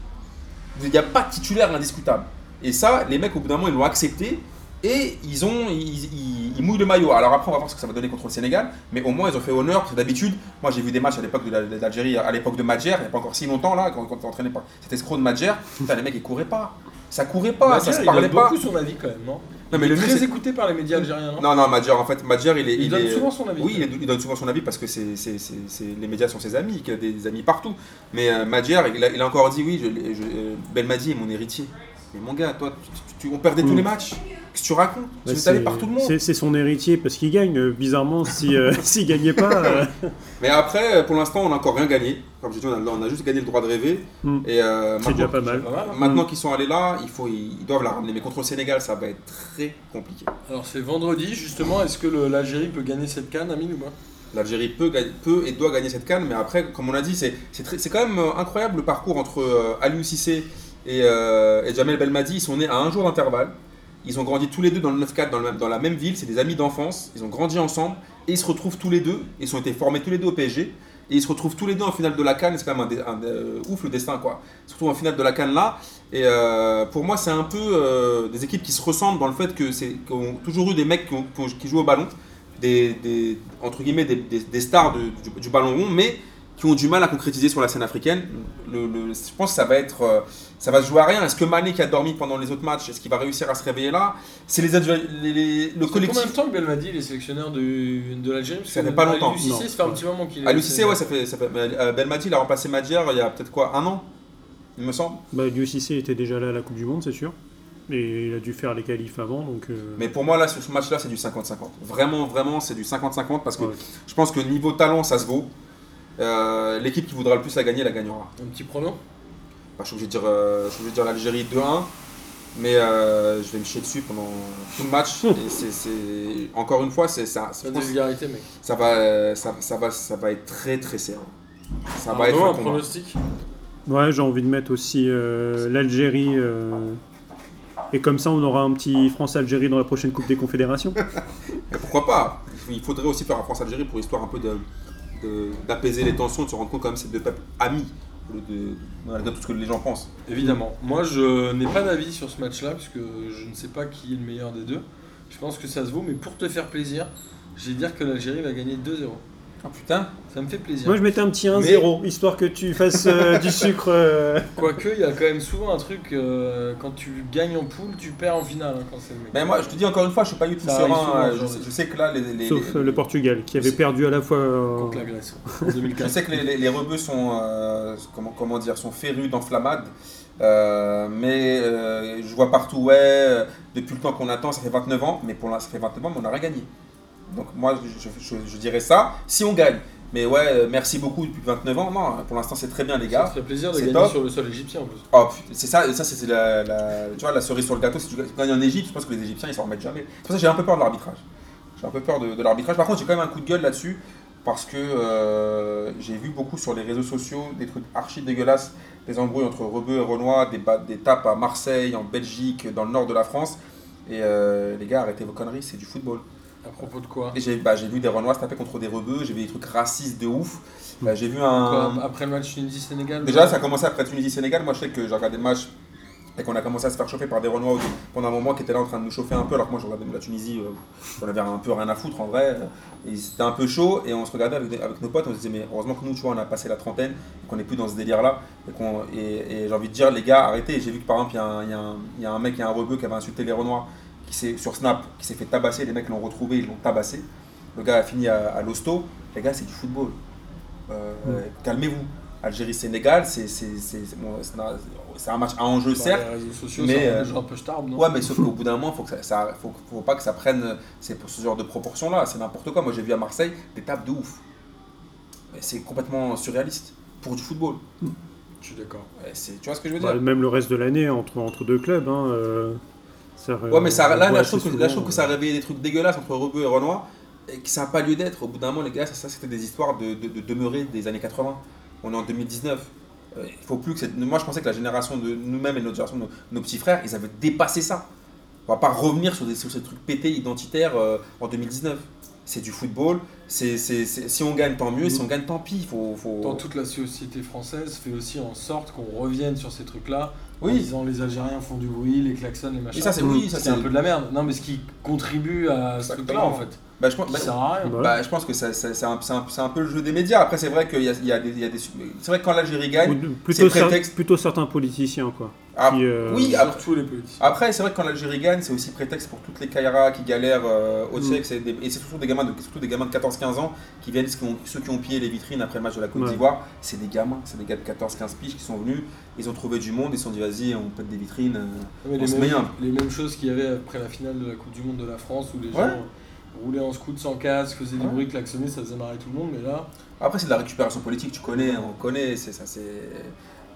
Il n'y a pas de titulaire indiscutable. Et ça, les mecs, au bout d'un moment, ils l'ont accepté. Et ils, ont, ils, ils- ils mouillent le maillot. Alors après, on va voir ce que ça va donner contre le Sénégal. Mais au moins, ils ont fait honneur. Parce que d'habitude, moi, j'ai vu des matchs à l'époque de la- de l'Algérie, à l'époque de Madjer, il n'y a pas encore si longtemps, là, quand, quand on entraîné par cet escroc de Madjer. Les mecs, ils couraient pas. Ça courait pas, Madjer, ça se il parlait donne pas. beaucoup son avis quand même, non? Non, mais Il est très écouté par les médias algériens, non? Non, non, Madjer, en fait, Madjer, il est. Il donne est- souvent son avis. Oui, il, il donne souvent son avis parce que c'est, c'est- c'est- c'est- les médias sont ses amis, qu'il a des amis partout. Mais euh, Madjer, il a, il a encore dit oui, je, je- euh, Belmadi est mon héritier. Mais mon gars, toi, tu, tu- on perdait tous Mm. les matchs. Que tu racontes Tu veux c'est- par tout le monde. c'est- son héritier parce qu'il gagne. euh, Bizarrement, si, euh, s'il gagnait pas. euh, Mais après, euh, pour l'instant, on n'a encore rien gagné. Comme je dis, on a, on a juste gagné le droit de rêver. Mm. Et euh, c'est déjà maintenant, pas mal. Maintenant qu'ils sont allés là, il faut, ils doivent la ramener. Mais contre le Sénégal, ça va être très compliqué. Alors c'est vendredi justement, est-ce que l'Algérie peut gagner cette canne, Amine ou pas? L'Algérie peut, gagner- peut et doit gagner cette canne, mais après, comme on l'a dit, c'est c'est très- c'est quand même incroyable le parcours entre euh, Aliou Cissé et, euh, et Jamel Belmadi. Ils sont nés à un jour d'intervalle. Ils ont grandi tous les deux dans le 9-4, dans, la même ville. C'est des amis d'enfance. Ils ont grandi ensemble et ils se retrouvent tous les deux. Ils ont été formés tous les deux au PSG. Et ils se retrouvent tous les deux en finale de la Cannes. C'est quand même un, euh, ouf le destin, quoi. Ils se retrouvent en finale de la Cannes là. Et euh, pour moi, c'est un peu euh, des équipes qui se ressemblent dans le fait que ont toujours eu des mecs qui, jouent au ballon, des, entre guillemets des, stars du, ballon rond, mais qui ont du mal à concrétiser sur la scène africaine. Je pense que ça va être, ça va se jouer à rien. Est-ce que Mané qui a dormi pendant les autres matchs, est-ce qu'il va réussir à se réveiller là? C'est les, les- les- le fait Combien collectif. de temps que Belmadi il est sélectionneur de, de l'Algérie? Parce Ça fait pas longtemps. Aliou Cissé, Non. ça fait un petit moment qu'il est. Aliou Cissé, ouais, ça fait, ça fait euh, Belmadi, il a remplacé Madjer il y a peut-être quoi, un an, il me semble. Bah, Dieu Cissé était déjà là à la Coupe du Monde, c'est sûr. Et il a dû faire les qualifs avant, donc. euh, Mais pour moi, là, sur ce match-là, c'est du 50-50. Vraiment, vraiment, c'est du 50-50 parce que ouais. je pense que niveau talent, ça se vaut. Euh, L'équipe qui voudra le plus la gagner, la gagnera. Un petit pronom Bah, je suis obligé de dire, euh, je dire l'Algérie 2-1, mais euh, je vais me chier dessus pendant tout le match. Et c'est- c'est encore une fois, c'est ça. Que vulgarité, mec. ça va, ça, ça va, ça va être très très serré. Ça va être un pronostic? Ouais, j'ai envie de mettre aussi euh, l'Algérie. euh, Et comme ça, on aura un petit France-Algérie dans la prochaine Coupe des Confédérations. Et pourquoi pas? Il faudrait aussi faire un France-Algérie pour histoire un peu de- de- d'apaiser les tensions, de se rendre compte quand même c'est deux peuples amis, de, de tout ce que les gens pensent. Évidemment. Moi, je n'ai pas d'avis sur ce match-là, puisque je ne sais pas qui est le meilleur des deux. Je pense que ça se vaut, mais pour te faire plaisir, je vais dire que l'Algérie va gagner 2-0. Ah putain Ça me fait plaisir. Moi, je mettais un petit 1-0, histoire que tu fasses euh, du sucre. euh, Quoique, il y a quand même souvent un truc, euh, quand tu gagnes en poule, tu perds en finale, hein, quand. Mais moi, je te dis encore une fois, je suis pas du tout Ça serein. souvent, Je, sais- je que là, les, les- Sauf les- le Portugal, qui avait perdu à la fois. euh, Contre la Grèce, en Je 2004. sais que les, les, les rebeux sont, euh, comment, comment dire, sont férus d'enflammades. Euh, mais euh, je vois partout, ouais, euh, depuis le temps qu'on attend, ça fait 29 ans, mais pour l'instant, ça fait 29 ans, mais on n'a rien gagné. Donc moi, je, je- je dirais ça, si on gagne. Mais ouais, euh, merci beaucoup depuis 29 ans. Non, pour l'instant, c'est très bien, les Ça gars. te ferait plaisir de gagner top. sur le sol égyptien en plus. Oh, c'est ça, ça c'est la, la- tu vois, la cerise sur le gâteau. Si tu gagnes en Égypte, je pense que les Égyptiens ils s'en remettent jamais. C'est pour ça que j'ai un peu peur de l'arbitrage. J'ai un peu peur de, de l'arbitrage. Par contre, j'ai quand même un coup de gueule là-dessus. parce que euh, j'ai vu beaucoup sur les réseaux sociaux des trucs archi dégueulasses, des embrouilles entre Rebeu et Renoir, des, des tapes à Marseille, en Belgique, dans le nord de la France. Et euh, les gars, arrêtez vos conneries, c'est du football. À propos de quoi j'ai bah, vu des Renois se taper contre des Rebeux, j'ai vu des trucs racistes de ouf. Euh, j'ai vu un. Après le match Tunisie-Sénégal Déjà, ça a commencé après Tunisie-Sénégal. Moi, je sais que j'ai regardé le match et qu'on a commencé à se faire chauffer par des Renois pendant un moment qui étaient là en train de nous chauffer un peu. Alors que moi, je regardais la Tunisie, euh, j'en avais un peu rien à foutre en vrai. Et c'était un peu chaud et on se regardait avec, des- avec nos potes. On se disait, mais heureusement que nous, tu vois, on a passé la trentaine et qu'on n'est plus dans ce délire-là. Et, qu'on- et, et j'ai envie de dire, les gars, arrêtez. J'ai vu que par exemple, il y, y a un mec, il y a un rebeu qui avait insulté les Renois qui s'est, sur Snap, qui s'est fait tabasser. Les mecs l'ont retrouvé, ils l'ont tabassé. Le gars a fini à, à l'hosto. Les gars, c'est du football. Euh, Calmez-vous. Algérie-Sénégal, c'est, c'est, c'est, c'est- bon, c'est un- match à enjeu, Sur certes. les réseaux sociaux, mais, euh, un peu starbe, non? Ouais, mais sauf qu'au bout d'un moment, faut que ça, ça- faut, faut pas que ça prenne ce genre de proportions-là. C'est n'importe quoi. Moi, j'ai vu à Marseille des tapes de ouf. C'est complètement surréaliste pour du football. Je suis d'accord. Tu vois ce que je veux Bah, dire? même le reste de l'année entre, entre deux clubs. Hein, euh, ça, Ouais, mais ça, là, là, je trouve que, là, je trouve que ça a réveillé des trucs dégueulasses entre Rebeu et Renoir et que ça n'a pas lieu d'être. Au bout d'un moment, les gars, ça, ça, c'était des histoires de, de- de demeurer des années 80. On est en 2019. Euh, Il faut plus que cette... Moi, je pensais que la génération de nous-mêmes et notre génération, nos, nos petits frères, ils avaient dépassé ça. On va pas revenir sur, des, sur ces trucs pétés identitaires euh, en 2019. C'est du football. C'est, c'est- c'est- si on gagne, tant mieux. Si on gagne, tant pis. Il faut, faut... Dans toute la société française, fait aussi en sorte qu'on revienne sur ces trucs-là. En Oui. disant les Algériens font du bruit, les klaxons, les machins. Et ça, c'est oui. Ça, c'est c'est un peu de la merde. Non, mais ce qui contribue à ce truc-là, en fait. Bah, je pense, bah, sert à rien. Bah, bah, je pense que ça- ça- c'est, un, c'est un- c'est un peu le jeu des médias. Après, c'est vrai qu'il y a, il y a des, il y a des- C'est vrai que quand l'Algérie gagne. Plutôt, c'est cer- prétexte. plutôt certains politiciens, quoi. Ah, qui, euh, oui, après, Surtout les politiques. Après, c'est vrai que quand l'Algérie gagne, c'est aussi prétexte pour toutes les Kairas qui galèrent euh, au Mm. Des- Et c'est surtout des gamins de, surtout des gamins de 14-15 ans qui viennent, ceux qui, ont, ceux qui ont pillé les vitrines après le match de la Côte Ouais. d'Ivoire. C'est des gamins, c'est des gars de 14-15 piges qui sont venus. Ils ont trouvé du monde, ils se sont dit vas-y, on pète des vitrines. euh. On les, se mêmes, met un. les mêmes choses qu'il y avait après la finale de la Coupe du Monde de la France où les Ouais. gens roulaient en scout sans casque, faisaient du Ouais. bruit, klaxonnaient, ça faisait marrer tout le monde. Mais là, Après, c'est de la récupération politique, tu connais, on connaît, c'est ça, c'est.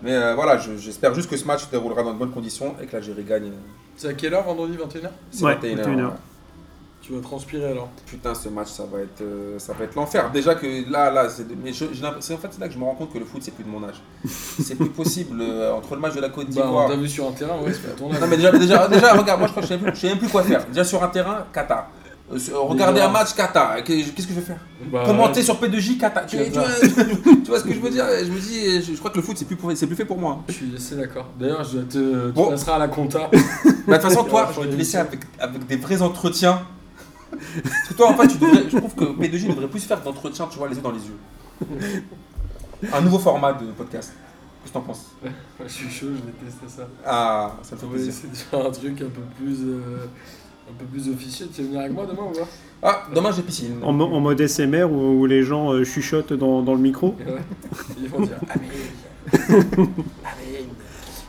Mais euh, voilà, je- j'espère juste que ce match se déroulera dans de bonnes conditions et que l'Algérie gagne. c'est à quelle heure vendredi 21h C'est Ouais, 21 21 heures. heures. Tu vas transpirer alors. Putain, ce match, ça va être, euh, ça va être l'enfer. Déjà que là, là, c'est, mais je- j'ai l'impression- en fait, c'est là que je me rends compte que le foot, c'est plus de mon âge. c'est plus possible euh, entre le match de la Côte Bah, on d'Ivoire. t'a vu sur un terrain, ouais, c'est pas ton âge. non, mais déjà, déjà, déjà, regarde, moi, je crois que je sais plus- je sais même plus quoi faire. Déjà sur un terrain, Qatar. Euh, Regarder Déjà. un match Qatar. Qu'est-ce que je vais faire Bah, Commenter sur P2J Qatar. Tu, vois, tu vois ce que je veux dire? Je me dis, je, je crois que le foot, c'est plus, pour- c'est plus fait pour moi. Je suis assez d'accord. D'ailleurs, je te. Tu Bon. passeras à la compta. Bah, De toute façon, toi, je vais te laisser avec, avec des vrais entretiens. Parce que toi, en fait, tu devrais, je trouve que P2J devrait plus faire d'entretiens, tu vois, les yeux dans les yeux. Un nouveau format de podcast. Qu'est-ce que t'en penses? Je suis chaud, je déteste ça. Ah, ça me fait plaisir. de faire un truc un peu plus. euh, un peu plus officiel. Tu veux venir avec moi demain ou pas? Ah, demain j'ai piscine. En, mo- en mode SMR où, où les gens euh, chuchotent dans, dans le micro. Ouais. Ils vont dire Amen. Amen.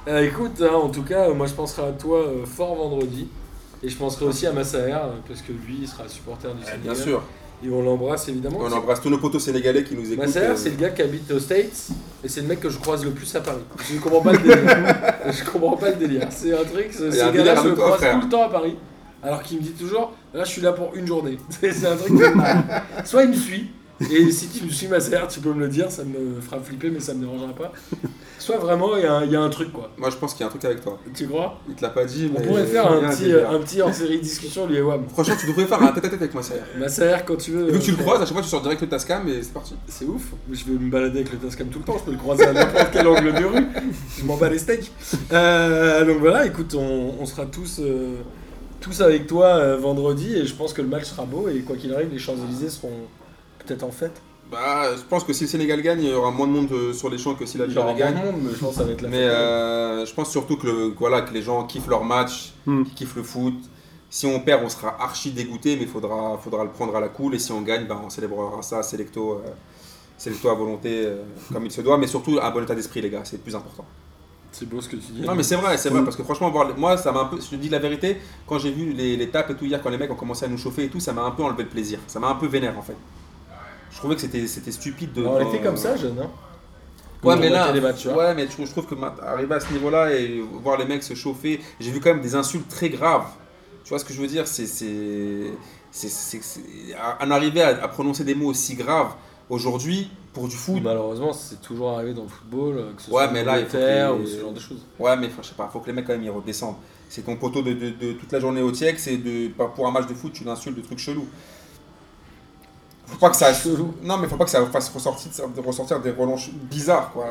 Euh, écoute, hein, en tout cas, euh, moi je penserai à toi euh, fort vendredi. Et je penserai aussi à Massaer, euh, parce que lui, il sera supporter du Eh, Sénégal. bien sûr. Et on l'embrasse évidemment. On embrasse tous nos potos sénégalais qui nous écoutent. Massaer, euh, c'est le gars qui habite aux States et c'est le mec que je croise le plus à Paris. Je ne comprends pas le délire. je comprends pas le délire. C'est un truc, ce Il y a un délire gars-là, je avec le toi, croise frère. tout le temps à Paris. Alors qu'il me dit toujours, là je suis là pour une journée. C'est un truc de mal. Soit il me suit, et si tu me suis Massaer, tu peux me le dire, ça me fera flipper mais ça me dérangera pas. Soit vraiment il y, a un- il y a un truc quoi. Moi je pense qu'il y a un truc avec toi. Tu crois? Il te l'a pas dit, On mais. pourrait faire un petit, délire. un petit hors série discussion lui et Wam. Franchement, tu devrais faire un tête à tête avec moi, ça. Massaer quand tu veux. Et vu que tu le euh, croises, à chaque fois tu sors direct le Tascam et c'est parti. C'est ouf, je vais me balader avec le Tascam tout le temps, je peux le croiser à n'importe quel angle de rue, je m'en bats les steaks. Euh, donc voilà, écoute, on, on sera tous, euh, tous avec toi euh, vendredi et je pense que le match sera beau et quoi qu'il arrive, les Champs-Élysées seront peut-être en fête. Bah, je pense que si le Sénégal gagne, il y aura moins de monde euh, sur les champs que si Il y aura l'Algérie moins de gagne. monde, mais je pense que ça va être la Mais euh, je pense surtout que, le- voilà, que les gens kiffent leur match, Hmm. qu'ils kiffent le foot. Si on perd, on sera archi dégoûté, mais il faudra, faudra le prendre à la cool. Et si on gagne, bah, on célébrera ça sélecto, euh, sélecto à volonté, euh, comme il se doit. Mais surtout, un bon état d'esprit, les gars, c'est le plus important. C'est beau ce que tu dis. Non, mais c'est vrai, c'est vrai, parce que franchement, voir moi, ça m'a un peu, je te dis la vérité, quand j'ai vu les, les tapes et tout hier, quand les mecs ont commencé à nous chauffer et tout, ça m'a un peu enlevé le plaisir. Ça m'a un peu vénère, en fait. Je trouvais que c'était c'était stupide de. on était comme ça, jeune, hein Ouais, mais là, matchs, ouais, mais je, je trouve que arriver à ce niveau-là et voir les mecs se chauffer, j'ai vu quand même des insultes très graves. Tu vois ce que je veux dire? C'est c'est c'est- c'est- c'est- en arriver à, à prononcer des mots aussi graves Aujourd'hui, pour du foot, Malheureusement, c'est toujours arrivé dans le football, euh, que ce Ouais, soit mais là, il faut Angleterre que- ou ce genre de choses. ouais, mais je sais pas, faut que les mecs quand même ils redescendent. C'est ton poteau de, de- de toute la journée au TIEC, c'est de pour un match de foot, tu l'insultes de trucs chelous. Faut pas que ça. Chelou. Non, mais faut pas que ça fasse ressortir, ressortir des relents bizarres, quoi.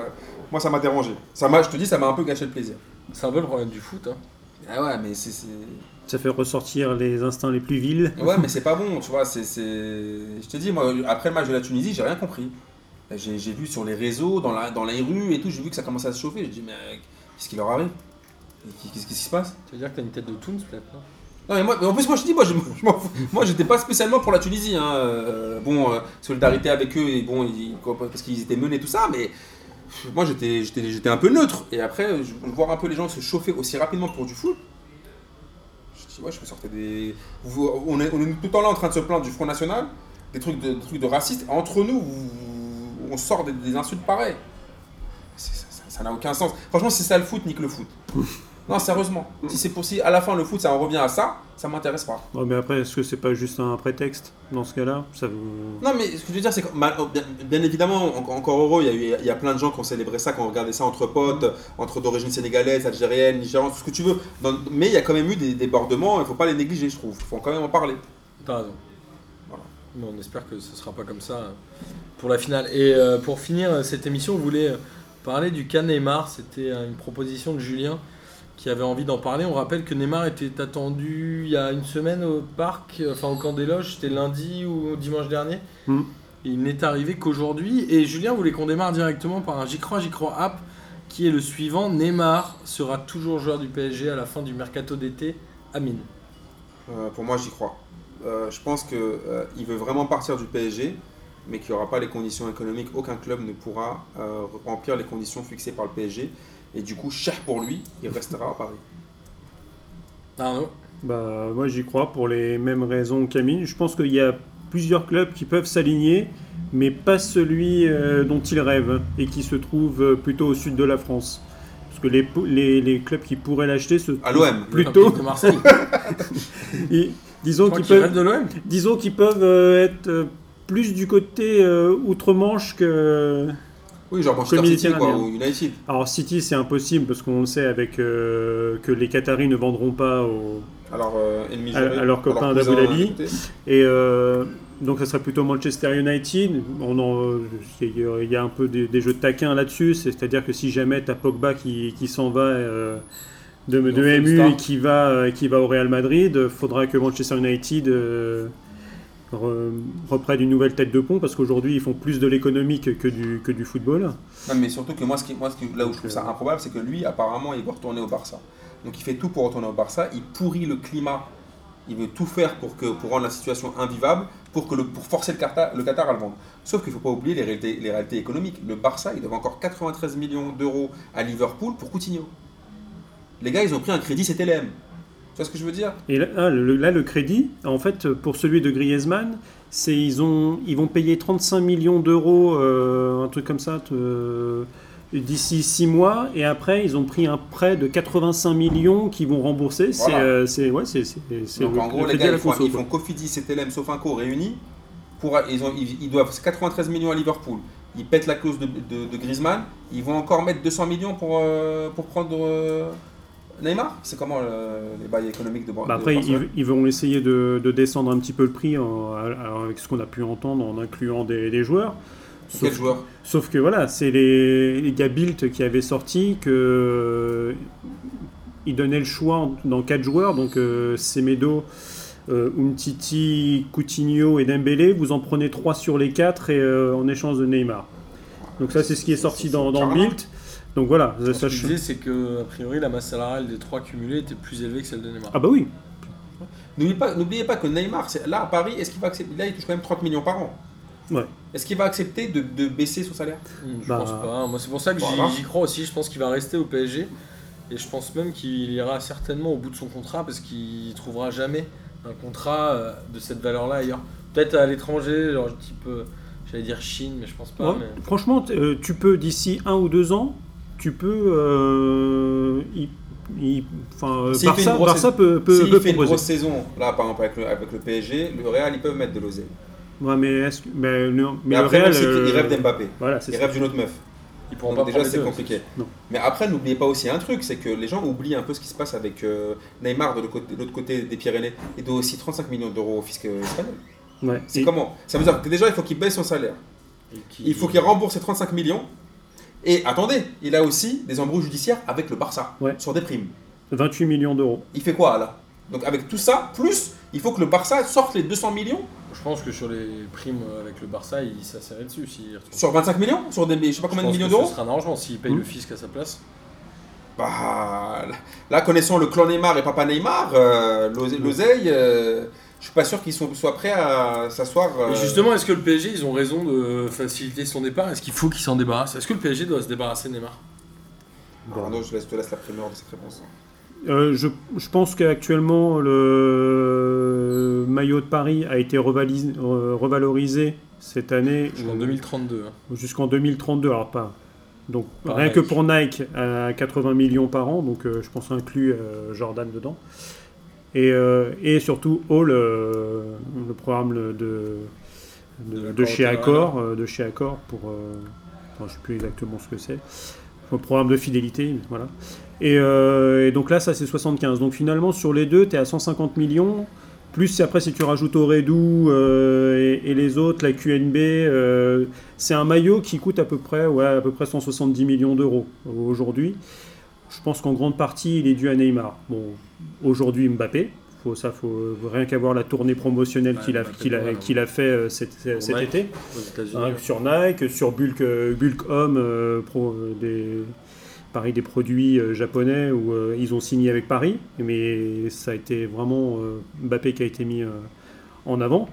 Moi, ça m'a dérangé. Ça m'a, je te dis, ça m'a un peu gâché le plaisir. C'est un peu le problème du foot. Hein. Ah ouais, mais c'est. Ça fait ressortir les instincts les plus vils. Ouais, mais c'est pas bon, tu vois. C'est, c'est... Je te dis, moi, après le match de la Tunisie, j'ai rien compris. J'ai, j'ai vu sur les réseaux, dans, la, dans les rues et tout, j'ai vu que ça commençait à se chauffer. J'ai dit, mais qu'est-ce qui leur arrive? Qu'est-ce qui se passe? Tu veux dire que t'as une tête de Toons peut-être non? Non, mais moi, mais en plus, moi, je te dis, moi, je, je m'en fous. moi, j'étais pas spécialement pour la Tunisie. Hein. Euh, bon, euh, solidarité avec eux, et bon, ils- parce qu'ils étaient menés, tout ça, mais moi, j'étais, j'étais, j'étais un peu neutre. Et après, je, voir un peu les gens se chauffer aussi rapidement pour du foot, je sortais des. on, est, tout le temps là en train de se plaindre du Front National, des trucs de, racistes. Entre nous, on sort des, insultes pareilles. Ça- n'a aucun sens. Franchement, si c'est ça le foot, nique le foot. Non, sérieusement. Si c'est pour si à la fin le foot ça en revient à ça, ça m'intéresse pas. Ouais, mais après, est-ce que c'est pas juste un prétexte dans ce cas-là? Ça vous... Non, mais ce que je veux dire, c'est que mal- bien, bien évidemment, en- encore heureux, il y, a eu, il y a plein de gens qui ont célébré ça, qui ont regardé ça entre potes, entre d'origine sénégalaise, algérienne, nigériane, tout ce que tu veux. Dans- mais il y a quand même eu des débordements, il faut pas les négliger, je trouve. Il faut quand même en parler. T'as raison. Voilà. Mais on espère que ce sera pas comme ça euh, pour la finale. Et euh, pour finir euh, cette émission, on voulait euh, parler du cas Neymar? C'était une proposition de Julien qui avait envie d'en parler. On rappelle que Neymar était attendu il y a une semaine au parc, euh, enfin au camp des loges, c'était lundi ou dimanche dernier. Hmm. Il n'est arrivé qu'aujourd'hui. Et Julien voulait qu'on démarre directement par un J'y crois, J'y crois app qui est le suivant. Neymar sera toujours joueur du PSG à la fin du mercato d'été. Amine. Euh, pour moi, j'y crois. Euh, je pense qu'il veut vraiment partir du PSG, mais qu'il n'y aura pas les conditions économiques. Aucun club ne pourra euh, remplir les conditions fixées par le PSG. Et du coup, cher pour lui, il restera à Paris. Arnaud. Bah, moi j'y crois pour les mêmes raisons Camille. Je pense qu'il y a plusieurs clubs qui peuvent s'aligner, mais pas celui euh, dont ils rêvent et qui se trouve euh, plutôt au sud de la France. Parce que les, pou- les, les clubs qui pourraient l'acheter se À trouvent l'OM. plutôt. de Marseille. et disons qu'ils qu'il peuvent, rêve de l'OM. disons qu'ils peuvent euh, être euh, plus du côté euh, outre-Manche que. Oui, genre Manchester City quoi, ou United. Alors City c'est impossible parce qu'on le sait avec euh, que les Qataris ne vendront pas aux, Alors, euh, À- juré, à leurs copains d'Abu Dhabi. Et euh, donc, ça serait plutôt Manchester United. On Il y, a- un peu des, des jeux de taquin là-dessus. C'est-à-dire que si jamais tu as Pogba qui, qui s'en va euh, de, MU et qui va, euh, qui va au Real Madrid, il faudra que Manchester United euh, re- reprenne une nouvelle tête de pont parce qu'aujourd'hui, ils font plus de l'économique que du, que du football. Non, mais surtout que moi, ce qui, moi ce qui- là où je trouve ça euh, improbable, c'est que lui, apparemment, il veut retourner au Barça. Donc il fait tout pour retourner au Barça. Il pourrit le climat. Il veut tout faire pour, que, pour rendre la situation invivable, pour, que le, pour forcer le Qatar, le Qatar à le vendre. Sauf qu'il ne faut pas oublier les réalités, les réalités économiques. Le Barça, il devait encore 93 millions d'euros à Liverpool pour Coutinho. Les gars, ils ont pris un crédit CTLM. Vois ce que je veux dire? Et là, ah, le, là, le crédit, en fait, pour celui de Griezmann, c'est ils ont ils vont payer 35 millions d'euros, euh, un truc comme ça, euh, d'ici 6 mois, et après ils ont pris un prêt de 85 millions qu'ils vont rembourser. C'est Voilà. euh, c'est ouais, c'est Donc le- en le gros, les crédit à gars, ils font, ils font Cofidis, CTLM, Sofinco réunis. Pour, ils, ont, ils, ils doivent 93 millions à Liverpool. Ils pètent la clause de, de, de Griezmann. Ils vont encore mettre 200 millions pour, euh, pour prendre euh, Neymar. C'est comment euh, les bails économiques de, Bah de après, ils, ils vont essayer de, de descendre un petit peu le prix en- avec ce qu'on a pu entendre en incluant des, des joueurs. Quel Sauf- joueur Sauf que voilà, c'est les, les gars Bilt qui avaient sorti que euh, ils donnaient le choix dans quatre joueurs, donc euh, Semedo, euh, Umtiti, Coutinho et Dembélé. Vous en prenez trois sur les quatre et euh, en échange de Neymar. Donc ça, c'est ce qui est sorti dans, dans. Donc voilà, Ce ça, que je disais, c'est que a priori la masse salariale des trois cumulés était plus élevée que celle de Neymar. ah bah oui. N'oubliez pas, n'oubliez pas que Neymar, là à Paris, est-ce qu'il va accepter Là, il touche quand même 30 millions par an. Ouais. Est-ce qu'il va accepter de, de baisser son salaire? Hmm, Je Bah, pense pas. Moi, c'est pour ça que j'y- voilà. j'y crois aussi. Je pense qu'il va rester au PSG. Et je pense même qu'il ira certainement au bout de son contrat parce qu'il trouvera jamais un contrat euh, de cette valeur-là ailleurs. Peut-être à l'étranger, genre type, euh, j'allais dire Chine, mais je pense pas. Ouais. mais- Franchement, euh, tu peux d'ici un ou deux ans, tu peux. euh, y- y- Enfin, euh, Barça, Barça peut, peut, peut fait une grosse saison, là par exemple avec le, avec le PSG, le Real, ils peuvent mettre de l'oseille. Ouais, mais est-ce que. Mais, non, mais Mais le après, Real. euh, il rêve d'Mbappé. Voilà, c'est Il ça. rêve d'une autre meuf. Ils pourront Donc pas déjà, c'est compliqué. Non. Mais après, n'oubliez pas aussi un truc, c'est que les gens oublient un peu ce qui se passe avec euh, Neymar de l'autre côté, de l'autre côté des Pyrénées. Il doit aussi 35 millions d'euros au fisc euh, espagnol. Ouais. C'est Et- comment? Ça veut dire que déjà, il faut qu'il baisse son salaire. Et qui- Il faut qu'il rembourse ses 35 millions. Et attendez, il a aussi des embrouilles judiciaires avec le Barça Ouais. sur des primes. 28 millions d'euros. Il fait quoi là? Donc avec tout ça, plus il faut que le Barça sorte les 200 millions? Je pense que sur les primes avec le Barça, il s'asserrait dessus. retrouve. sur 25 millions? Sur des, je sais pas Je combien de millions que d'euros Ce sera un arrangement s'il paye Hmm. le fisc à sa place. Bah, là, connaissant le clan Neymar et papa Neymar, euh, l'ose- l'oseille, euh, je suis pas sûr qu'ils soient prêts à s'asseoir. euh, justement, est-ce que le PSG, ils ont raison de faciliter son départ? Est-ce qu'il faut qu'il s'en débarrasse? Est-ce que le PSG doit se débarrasser de Neymar? Arnaud, je te laisse la primeur de cette réponse. Euh, je, je pense qu'actuellement, le maillot de Paris a été revalis- revalorisé cette année En 2032. hein. jusqu'en 2032. Alors, pas. Donc, Par rien Nike. que pour Nike, à 80 millions par an. Donc, euh, je pense inclus euh, Jordan dedans. Et, euh, et surtout, euh, le programme de, de, chez. Accor, euh, de chez Accor pour, enfin, je sais plus exactement ce que c'est, un programme de fidélité, voilà. Et, et donc là, ça c'est 75. Donc finalement, sur les deux, tu es à 150 millions. Plus après, si tu rajoutes Oredou euh, et, et les autres, la QNB, euh, c'est un maillot qui coûte à peu près, ouais, à peu près 170 millions d'euros aujourd'hui. Je pense qu'en grande partie, il est dû à Neymar. Bon, aujourd'hui Mbappé. Faut, ça, faut rien qu'à voir la tournée promotionnelle Ouais, qu'il a, qu'il a, ouais. qu'il a fait euh, cet, cet Nike. été. Hein, sur Nike, sur Bulk, euh, Bulk Home, euh, pro- euh, des, pareil, des produits euh, japonais où euh, ils ont signé avec Paris, mais ça a été vraiment euh, Mbappé qui a été mis euh, en avant.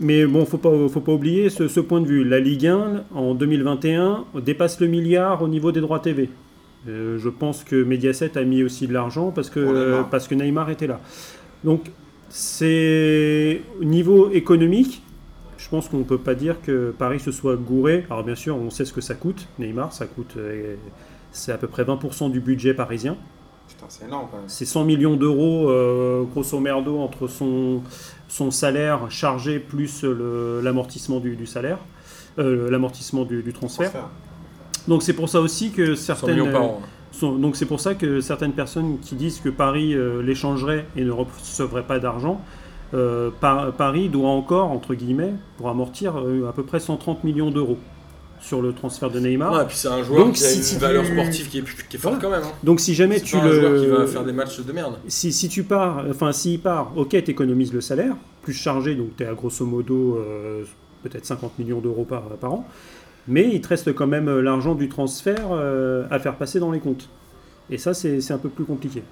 Mais bon, faut pas, faut pas oublier ce, ce point de vue. La Ligue 1 en 2021 dépasse le milliard au niveau des droits TV. Euh, je pense que Mediaset a mis aussi de l'argent parce que, parce que Neymar était là. Donc, c'est au niveau économique, je pense qu'on ne peut pas dire que Paris se soit gouré. Alors bien sûr, on sait ce que ça coûte. Neymar, ça coûte, euh, c'est à peu près 20% du budget parisien. Putain, c'est énorme quand même. C'est 100 millions d'euros, euh, grosso merdo, entre son, son salaire chargé plus l'amortissement du, du salaire, l'amortissement du, du transfert. Transfert. Donc c'est pour ça aussi que 100 certaines, an. sont- donc c'est pour ça que certaines personnes qui disent que Paris euh, l'échangerait et ne recevrait pas d'argent, euh, Par- Paris doit encore, entre guillemets, pour amortir euh, à peu près 130 millions d'euros sur le transfert de Neymar. Ouais, et puis c'est un joueur Donc, qui a si- une si tu- valeur sportive qui est, qui est forte Voilà. quand même. hein. Donc si jamais C'est tu pas un joueur le... qui va faire des matchs de merde. Si, si tu pars, enfin s'il part, ok, tu économises le salaire, plus chargé, donc tu es à grosso modo euh, peut-être 50 millions d'euros par, par an, mais il te reste quand même euh, l'argent du transfert euh, à faire passer dans les comptes. Et ça, c'est un peu plus compliqué.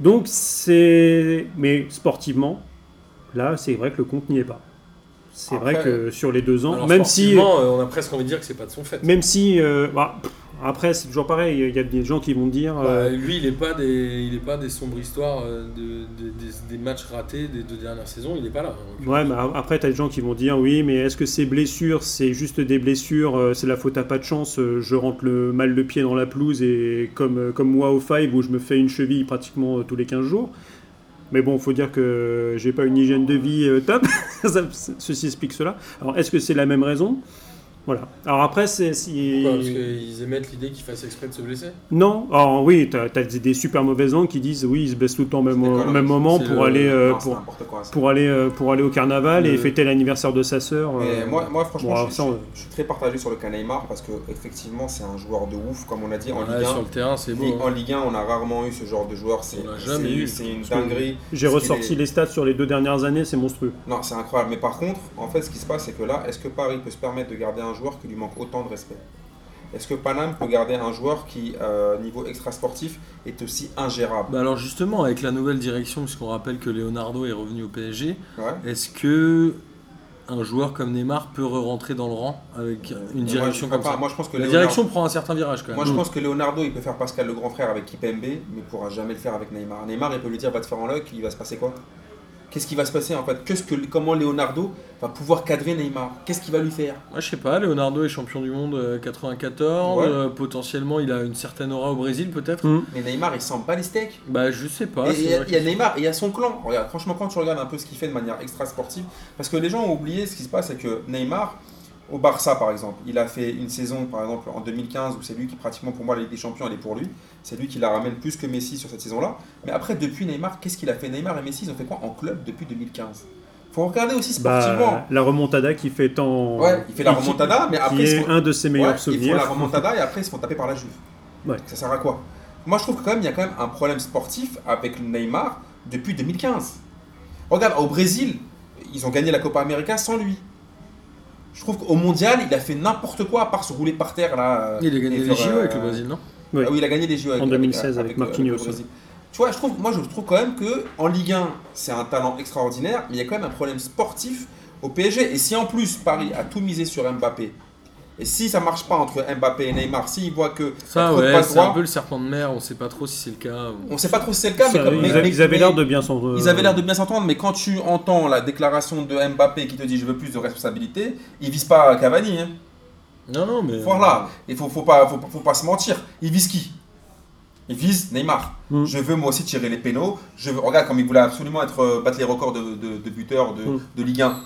Donc c'est... Mais sportivement, là, c'est vrai que le compte n'y est pas. C'est vrai que sur les deux ans, même si... sportivement, euh, on a presque envie de dire que c'est pas de son fait. Même si... euh, bah, après, c'est toujours pareil, il y a des gens qui vont dire... euh, Bah, lui, il n'est pas des, il est pas des sombres histoires euh, de, de- des, des matchs ratés des deux dernières saisons. Il n'est pas là. hein. Ouais, mais après, tu as des gens qui vont dire oui, mais est-ce que ces blessures, c'est juste des blessures, euh, c'est la faute à pas de chance, euh, je rentre le, mal le pied dans la pelouse et comme, euh, comme moi au five où je me fais une cheville pratiquement euh, tous les 15 jours. Mais bon, faut dire que j'ai pas une hygiène de vie euh, top. Ceci explique cela. Alors, est-ce que c'est la même raison? Voilà. Alors après, c'est si. Pourquoi? Parce qu'ils émettent l'idée qu'il fasse exprès de se blesser? Non, alors oui, tu as, des super mauvaises langues qui disent oui, ils se baissent tout le temps au même, au même moment pour le- aller, euh, Non, pour, quoi. aller, euh, pour aller au carnaval et fêter l'anniversaire de sa sœur. Euh, moi, moi, franchement, bon, je, ça, suis- on- je suis très partagé sur le cas Neymar parce que effectivement, c'est un joueur de ouf, comme on a dit en Ouais, Ligue 1. Sur le terrain, c'est beau. Ligue- hein. En Ligue 1, on a rarement eu ce genre de joueur. C'est jamais eu. c'est une dinguerie. J'ai ressorti les stats sur les deux dernières années, c'est monstrueux. Non, c'est incroyable. Mais par contre, en fait, ce qui se passe, c'est que là, est-ce que Paris peut se permettre de garder un joueur qui lui manque autant de respect Est-ce que Paname peut garder un joueur qui, euh, niveau extra-sportif, est aussi ingérable? Bah alors justement, avec la nouvelle direction, puisqu'on rappelle que Leonardo est revenu au PSG, Ouais. est-ce que un joueur comme Neymar peut re-rentrer dans le rang avec une Moi, direction comme ça? Moi, je pense que La Leonardo- direction prend un certain virage quand même. Moi, je pense que Leonardo, il peut faire Pascal le grand frère avec Kipembe, mais il pourra jamais le faire avec Neymar. Neymar, il peut lui dire va te faire en lock, il va se passer quoi? Qu'est-ce qui va se passer en fait? Qu'est-ce que, Comment Leonardo va pouvoir cadrer Neymar? Qu'est-ce qu'il va lui faire? Moi, je sais pas, Leonardo est champion du monde euh, 94, Ouais. euh, potentiellement il a une certaine aura au Brésil peut-être. Mm. Mais Neymar, il s'en bat les steaks. Bah, je sais pas. il y, a- y Neymar et il y a son clan. Regarde, franchement, quand tu regardes un peu ce qu'il fait de manière extra sportive, parce que les gens ont oublié ce qui se passe, c'est que Neymar, au Barça par exemple, il a fait une saison par exemple en 2015 où c'est lui qui pratiquement pour moi la Ligue des Champions elle est pour lui. C'est lui qui la ramène plus que Messi sur cette saison-là. Mais après, depuis Neymar, qu'est-ce qu'il a fait? Neymar et Messi, ils ont fait quoi en club depuis 2015 Faut regarder aussi sportivement. Bah, la remontada qui fait tant. Ouais, il fait la qui- remontada, mais après Qui est font- un de ses meilleurs Ouais, Ils souvenirs. font la remontada et après ils se font taper par la Juve. Ouais. Ça sert à quoi? Moi je trouve que quand même il y a quand même un problème sportif avec Neymar depuis 2015. Regarde, au Brésil, ils ont gagné la Copa América sans lui. Je trouve qu'au mondial, il a fait n'importe quoi à part se rouler par terre là. Il a gagné les JO avec euh, le Brésil, non Oui. Ah oui, il a gagné les JO avec, En 2016 avec Marquinhos. Tu vois, je trouve, moi je trouve quand même que en Ligue 1, c'est un talent extraordinaire, mais il y a quand même un problème sportif au PSG. Et si en plus Paris a tout misé sur Mbappé, et si ça marche pas entre Mbappé et Neymar, s'ils voient que Ça, ouais, c'est un peu le serpent de mer, on sait pas trop si c'est le cas. ou- on sait pas trop si c'est le cas, mais, comme- ils, mais- a- mais- ils avaient l'air de bien s'entendre. ils avaient l'air de bien s'entendre, mais quand tu entends la déclaration de Mbappé qui te dit je veux plus de responsabilité, il vise pas Cavani. Hein. Non, non, mais. Voilà, il faut, faut, pas, faut, faut pas se mentir. Il vise qui? Il vise Neymar. Mm. Je veux moi aussi tirer les pénaux. Je veux, regarde comme il voulait absolument être, euh, battre les records de, de, de buteurs de, Mm. de Ligue 1.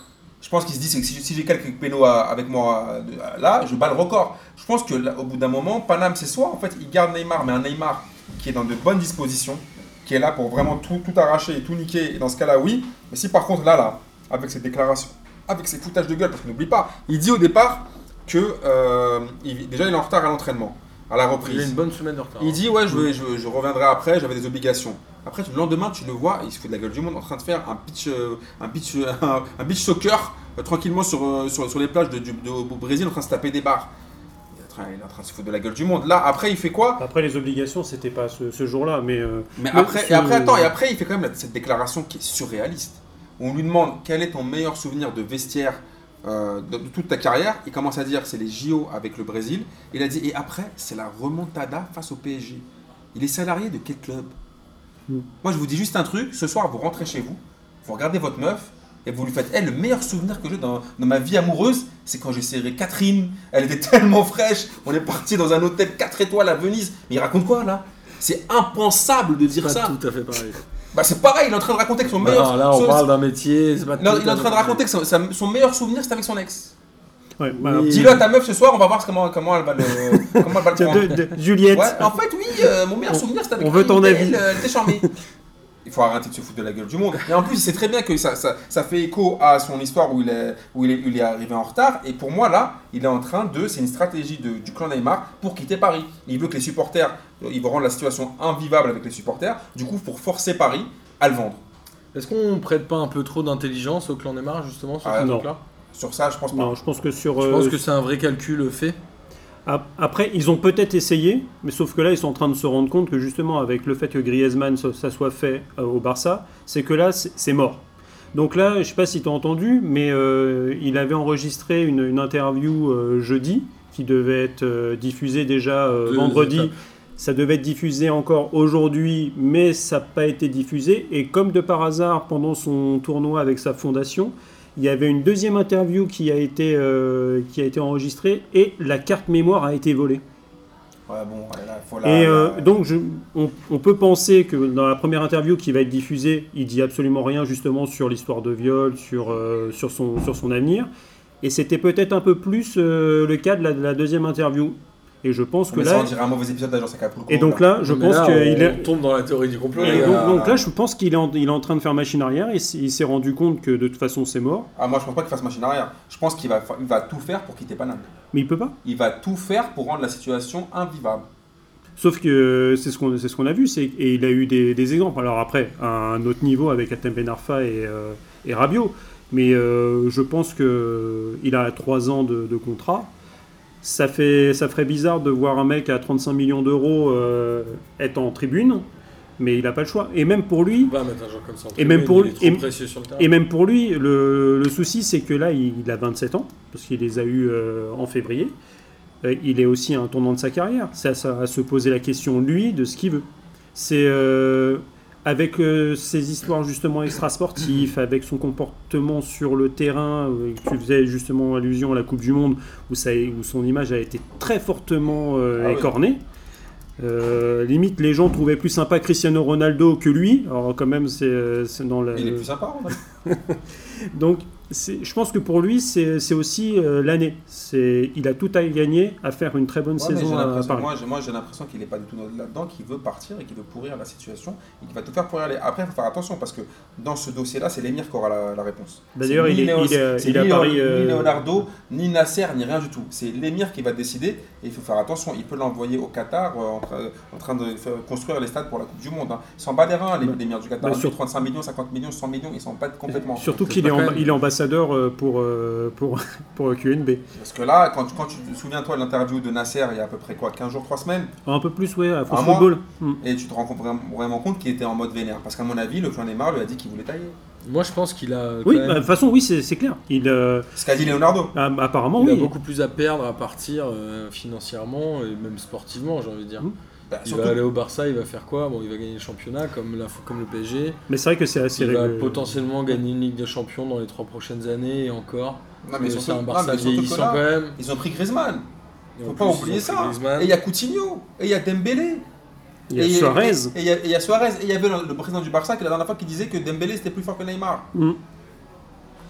Je pense qu'il se dit que si, j'ai quelques pénaux avec moi là, je bats le record. Je pense que au bout d'un moment, Paname c'est soit en fait il garde Neymar, mais un Neymar qui est dans de bonnes dispositions, qui est là pour vraiment tout, tout arracher et tout niquer. Et dans ce cas-là, oui. Mais si par contre là, là, avec ses déclarations, avec ses foutages de gueule, parce que n'oublie pas, il dit au départ que euh, déjà il est en retard à l'entraînement, à la Il a reprise. une bonne semaine de retard. Il dit ouais je, vais- je, je reviendrai après, j'avais des obligations. Après le lendemain tu le vois, il se fout de la gueule du monde en train de faire un beach, euh, un euh, un, un beach soccer euh, tranquillement sur, euh, sur, sur les plages de, du- de- au Brésil en train de se taper des barres. Il est, en train, il est en train de se foutre de la gueule du monde. Là après il fait quoi? Après, les obligations, c'était pas ce, ce jour-là, mais. euh, Mais après, ce- et après attends, et après il fait quand même cette déclaration qui est surréaliste. On lui demande quel est ton meilleur souvenir de vestiaire euh, de, de toute ta carrière. Il commence à dire c'est les JO avec le Brésil. Il a dit et après c'est la remontada face au PSG. Il est salarié de quel club? Mm. Moi je vous dis juste un truc. Ce soir vous rentrez chez vous, vous regardez votre meuf et vous lui faites Eh, le meilleur souvenir que j'ai dans, dans ma vie amoureuse, c'est quand j'ai serré Catherine. Elle était tellement fraîche. On est parti dans un hôtel 4 étoiles à Venise. Mais il raconte quoi là? C'est impensable de dire pas ça. tout à fait pareil. Bah c'est pareil, il est en train de raconter que son Bah, meilleur. alors là, on son- parle d'un métier, c'est pas Non, tout il est en train de raconter que son, meilleur souvenir c'est avec son ex. ouais, bah, Oui. Dis-le à ta meuf ce soir, on va voir comment, comment elle va le, comment elle va le prendre. de- de- Juliette. Ouais, en fait, oui, euh, mon meilleur souvenir c'était avec on veut ton avis. euh, Elle était charmée. Il faut arrêter de se foutre de la gueule du monde. Et en plus, c'est très bien que ça, ça, ça fait écho à son histoire où il est, où il est, il est arrivé en retard. Et pour moi, là, il est en train de. C'est une stratégie de- du clan Neymar pour quitter Paris. Il veut que les supporters. Il veut rendre la situation invivable avec les supporters. Du coup, pour forcer Paris à le vendre. Est-ce qu'on prête pas un peu trop d'intelligence au clan Neymar, justement, sur Ah, ce non. truc-là? Sur ça, je pense pas. Non, je pense que sur. Je euh, pense que c'est un vrai calcul fait. Ap- Après, ils ont peut-être essayé, mais sauf que là, ils sont en train de se rendre compte que justement, avec le fait que Griezmann, ça, soit fait euh, au Barça, c'est que là, c'est mort. Donc là, je sais pas si tu as entendu, mais euh, il avait enregistré une, une interview euh, jeudi qui devait être euh, diffusée déjà vendredi. étapes. Ça devait être diffusé encore aujourd'hui, mais ça n'a pas été diffusé. Et comme de par hasard, pendant son tournoi avec sa fondation, il y avait une deuxième interview qui a été, euh, qui a été enregistrée et la carte mémoire a été volée. Ouais, bon, là, faut la- Et euh, la- donc, je- on, on peut penser que dans la première interview qui va être diffusée, il dit absolument rien justement sur l'histoire de viol, sur, euh, sur, son, sur son avenir. Et c'était peut-être un peu plus le cas de la, de la deuxième interview. Et je pense que Mais ça, là. on dirait un mauvais épisode d'Agence Acapulco. Et donc là, je Mais pense là, qu'il on est. tombe dans la théorie du complot. Et les Et gars. donc, euh, donc là, je pense qu'il est, en, il est en train de faire machine arrière et il s'est rendu compte que de toute façon c'est mort. Ah, moi, je pense pas qu'il fasse machine arrière. Je pense qu'il va, fa- il va tout faire pour quitter Paname. Mais il peut pas. Il va tout faire pour rendre la situation invivable. Sauf que c'est ce qu'on c'est ce qu'on a vu, c'est et il a eu des, des exemples. Alors après, à un autre niveau avec Atem Ben Arfa et, euh, et Rabiot, mais euh, je pense que il a trois ans de, de contrat. Ça fait ça ferait bizarre de voir un mec à 35 millions d'euros euh, être en tribune, mais il n'a pas le choix. Et même pour lui, comme ça Et même pour lui- et- même pour lui, le, le souci, c'est que là, il, il a 27 ans, parce qu'il les a eus euh, en février. Euh, il est aussi à un tournant de sa carrière. C'est à, ça- à se poser la question, lui, de ce qu'il veut. C'est avec euh, ses histoires justement extrasportives, avec son comportement sur le terrain, euh, tu faisais justement allusion à la Coupe du Monde, où, ça, où son image a été très fortement euh, Ah écornée. Euh, limite, les gens trouvaient plus sympa Cristiano Ronaldo que lui. Alors quand même, c'est euh, dans la... Il est plus sympa. Donc, je pense que pour lui, c'est aussi euh, l'année. Il a tout à gagner à faire une très bonne Ouais, saison à Paris. moi, j'ai- moi, j'ai l'impression qu'il n'est pas du tout là-dedans, qu'il veut partir et qu'il veut pourrir la situation et qu'il va tout faire pour y aller. Après, il faut faire attention parce que dans ce dossier-là, c'est l'émir qui aura la, la réponse. Bah, d'ailleurs, il ni est- Léo- il est- c'est il est à ni Paris, Léo- Ni Leonardo, ni Nasser, ni rien du tout. C'est l'émir qui va décider et il faut faire attention. Il peut l'envoyer au Qatar euh, en, train- en train de faire- construire les stades pour la Coupe du Monde. hein. Ils s'en bat les reins, les- Bah, l'émir du Qatar. bah, sur- 35 millions, 50 millions, 100 millions, ils s'en battent complètement. Surtout qu'il il est ambassadeur euh, pour, euh, pour, pour QNB. Parce que là, quand, quand tu te souviens, toi, de l'interview de Nasser il y a à peu près quoi 15 jours, 3 semaines Un peu plus, ouais, à France mois Football. Hmm. Et tu te rends vraiment, vraiment compte qu'il était en mode vénère. Parce qu'à mon avis, le clan Neymar lui a dit qu'il voulait tailler. Moi, je pense qu'il a. Oui, même- bah, de toute façon, oui, c'est c'est clair. Il, euh, Ce qu'a dit Leonardo. ah, apparemment, il a oui. beaucoup plus à perdre à partir euh, financièrement et même sportivement, j'ai envie de dire. Mm. Bah, Il surtout- va aller au Barça, il va faire quoi? Bon, il va gagner le championnat comme, la, comme le PSG. Mais c'est vrai que c'est assez Il va potentiellement gagner une Ligue des Champions dans les trois prochaines années et encore. Non, mais Euh, c'est un non, Barça vieillissant là, quand même. Ils ont pris Griezmann. Faut plus, pas oublier ça. Griezmann. Et il y a Coutinho. Et il y a Dembélé. Il y a Et- Suarez. Et il y, a- y Suarez. Et il y avait le, le président du Barça qui la dernière fois qui disait que Dembélé c'était plus fort que Neymar. Hmm.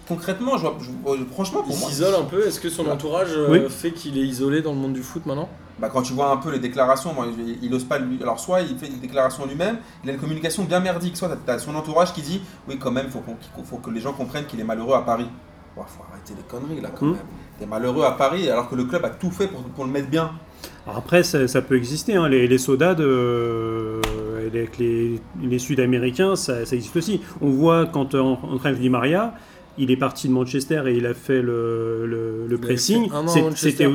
Concrètement, je vois, je- franchement, Il pour moi. s'isole un peu. Est-ce que son entourage euh, Oui. fait qu'il est isolé dans le monde du foot maintenant? Bah, quand tu vois un peu les déclarations, il, il ose pas lui. Alors, soit il fait des déclarations lui-même, il a une communication bien merdique. Soit tu as, son entourage qui dit Oui, quand même, il faut, qu'on- qu'il faut que les gens comprennent qu'il est malheureux à Paris. Il faut arrêter les conneries là, quand Hmm. même. Il est malheureux à Paris alors que le club a tout fait pour, pour le mettre bien. Alors Après, ça, ça peut exister. hein. Les, les sodas de- avec les, les Sud-Américains, ça, ça existe aussi. On voit quand euh, en, en trêve Di Maria, il est parti de Manchester et il a fait le, le- le Il a pressing.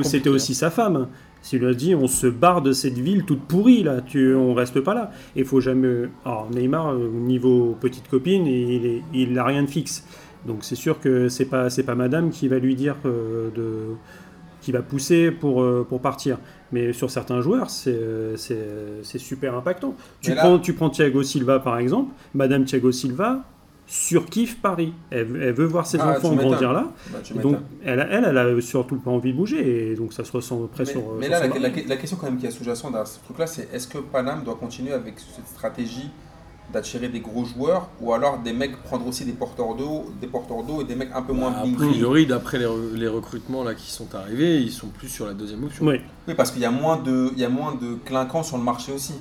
C'était aussi sa femme. Il lui a dit on se barre de cette ville toute pourrie là, tu, on reste pas là. Il faut jamais. Alors Neymar, euh, niveau petite copine, il est- il n'a rien de fixe. Donc c'est sûr que c'est pas c'est pas Madame qui va lui dire euh, de qui va pousser pour euh, pour partir. Mais sur certains joueurs, c'est euh, super impactant. Tu là- prends tu prends Thiago Silva par exemple. Madame Thiago Silva surkiffe Paris. Elle, elle veut voir ses Ah, enfants grandir là. Bah, donc, elle, a- elle, elle a surtout pas envie de bouger, et donc ça se ressent après mais, sur. mais sur là, son la, mari. la- la question quand même qui est sous-jacente à ce truc-là, c'est est-ce que Paname doit continuer avec cette stratégie d'attirer des gros joueurs ou alors des mecs prendre aussi des porteurs d'eau, des porteurs d'eau et des mecs un peu moins Bah, A priori, d'après les, re- les recrutements là qui sont arrivés, ils sont plus sur la deuxième option. Oui, Oui, parce qu'il y a moins de, il y a moins de clinquants sur le marché aussi.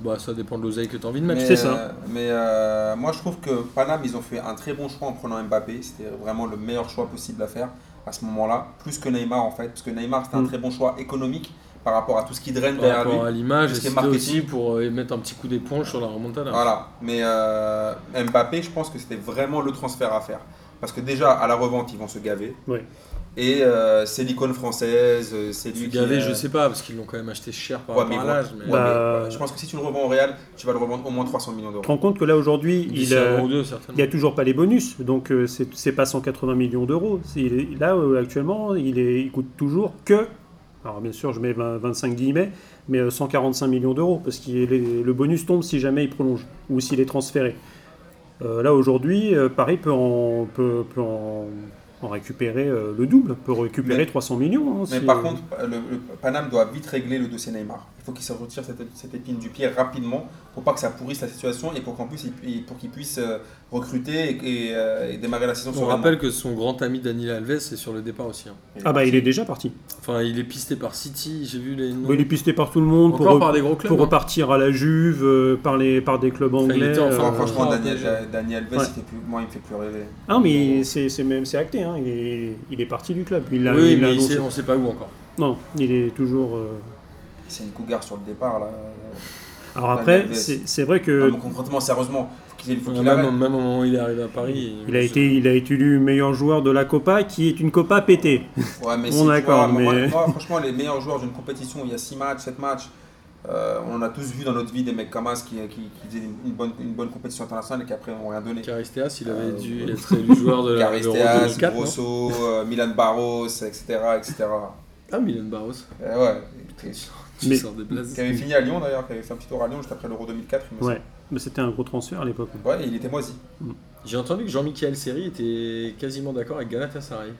Bah, ça dépend de l'oseille que tu as envie de mettre. Mais, c'est ça. euh, mais euh, moi, je trouve que Paname, ils ont fait un très bon choix en prenant Mbappé. C'était vraiment le meilleur choix possible à faire à ce moment-là, plus que Neymar en fait, parce que Neymar c'était un Mm. très bon choix économique par rapport à tout ce qui draine Par derrière lui. rapport à l'image, et aussi pour euh, mettre un petit coup d'éponge sur la remontada. Voilà, mais euh, Mbappé, je pense que c'était vraiment le transfert à faire. Parce que déjà, à la revente, ils vont se gaver. Ouais. Et euh, c'est l'icône française, euh, c'est lui Du qui. gavé, euh, je sais pas, parce qu'ils l'ont quand même acheté cher par Ouais, rapport à l'âge. Mais... ouais, Bah, mais, euh, je pense que si tu le revends au Real, tu vas le revendre au moins 300 millions d'euros. Tu te rends compte que là aujourd'hui, il un a, an ou deux, il certainement. y a toujours pas les bonus, donc euh, c'est pas 180 millions d'euros. Là euh, actuellement, il, est, il coûte toujours que, alors bien sûr je mets 20 25 guillemets, mais euh, 145 millions d'euros parce que le bonus tombe si jamais il prolonge ou s'il est transféré. Euh, là aujourd'hui, euh, Paris peut en, peut, peut en, en récupérer euh, le double, peut récupérer Mais- 300 millions. hein, Mais si- par contre, le, le Paname doit vite régler le dossier Neymar. Il faut qu'il se retire cette, cette épine du pied rapidement pour pas que ça pourrisse la situation et pour qu'en plus il, pour qu'il puisse euh, recruter et, et, euh, et démarrer la saison On rappelle que son grand ami Daniel Alves est sur le départ aussi. hein. ah bah il est déjà parti. Enfin, il est pisté par City, j'ai vu les noms. Il est pisté par tout le monde Encore pour, par des gros clubs. pour hein. repartir à la Juve, euh, par, les, par des clubs Enfin, il anglais. Enfin, Euh, franchement, euh, Daniel, Alves, Ouais. il plus- moi, il me fait plus rêver. Ah, mais c'est c'est même c'est acté, hein. il, est, il est parti du club. Il l'a Oui, il mais il annoncé. sait- on sait pas où encore. Non, il est toujours. euh, C'est une cougar sur le départ là. Alors après, c'est vrai Non, que mais concrètement, sérieusement, qu'il faut qu'il même, au moment où il est arrivé à Paris. il a été, il a été élu meilleur joueur de la Copa, qui est une Copa pétée. Ouais, mais Bon, si, tu d'accord, vois, moi, mais- moi, franchement, les meilleurs joueurs d'une compétition où il y a 6 matchs, 7 matchs, euh, on a tous vu dans notre vie des mecs comme As qui, qui, qui faisaient une bonne, une bonne compétition internationale et qui après n'ont rien donné. Caristeas, il avait Euh, dû être élu joueur de la- Caristeas, 2004. non Grosso, euh, Milan Barros, etc. etc. Ah, Milan Barros. Euh, ouais, t'es- Tu Mais-. Qui avait fini à Lyon d'ailleurs, qui avait fait un petit tour à Lyon juste après l'Euro 2004. il me semble. Ouais, mais c'était un gros transfert à l'époque. Ouais, et il était moisi. J'ai entendu que Jean-Michel Seri était quasiment d'accord avec Galatasaray.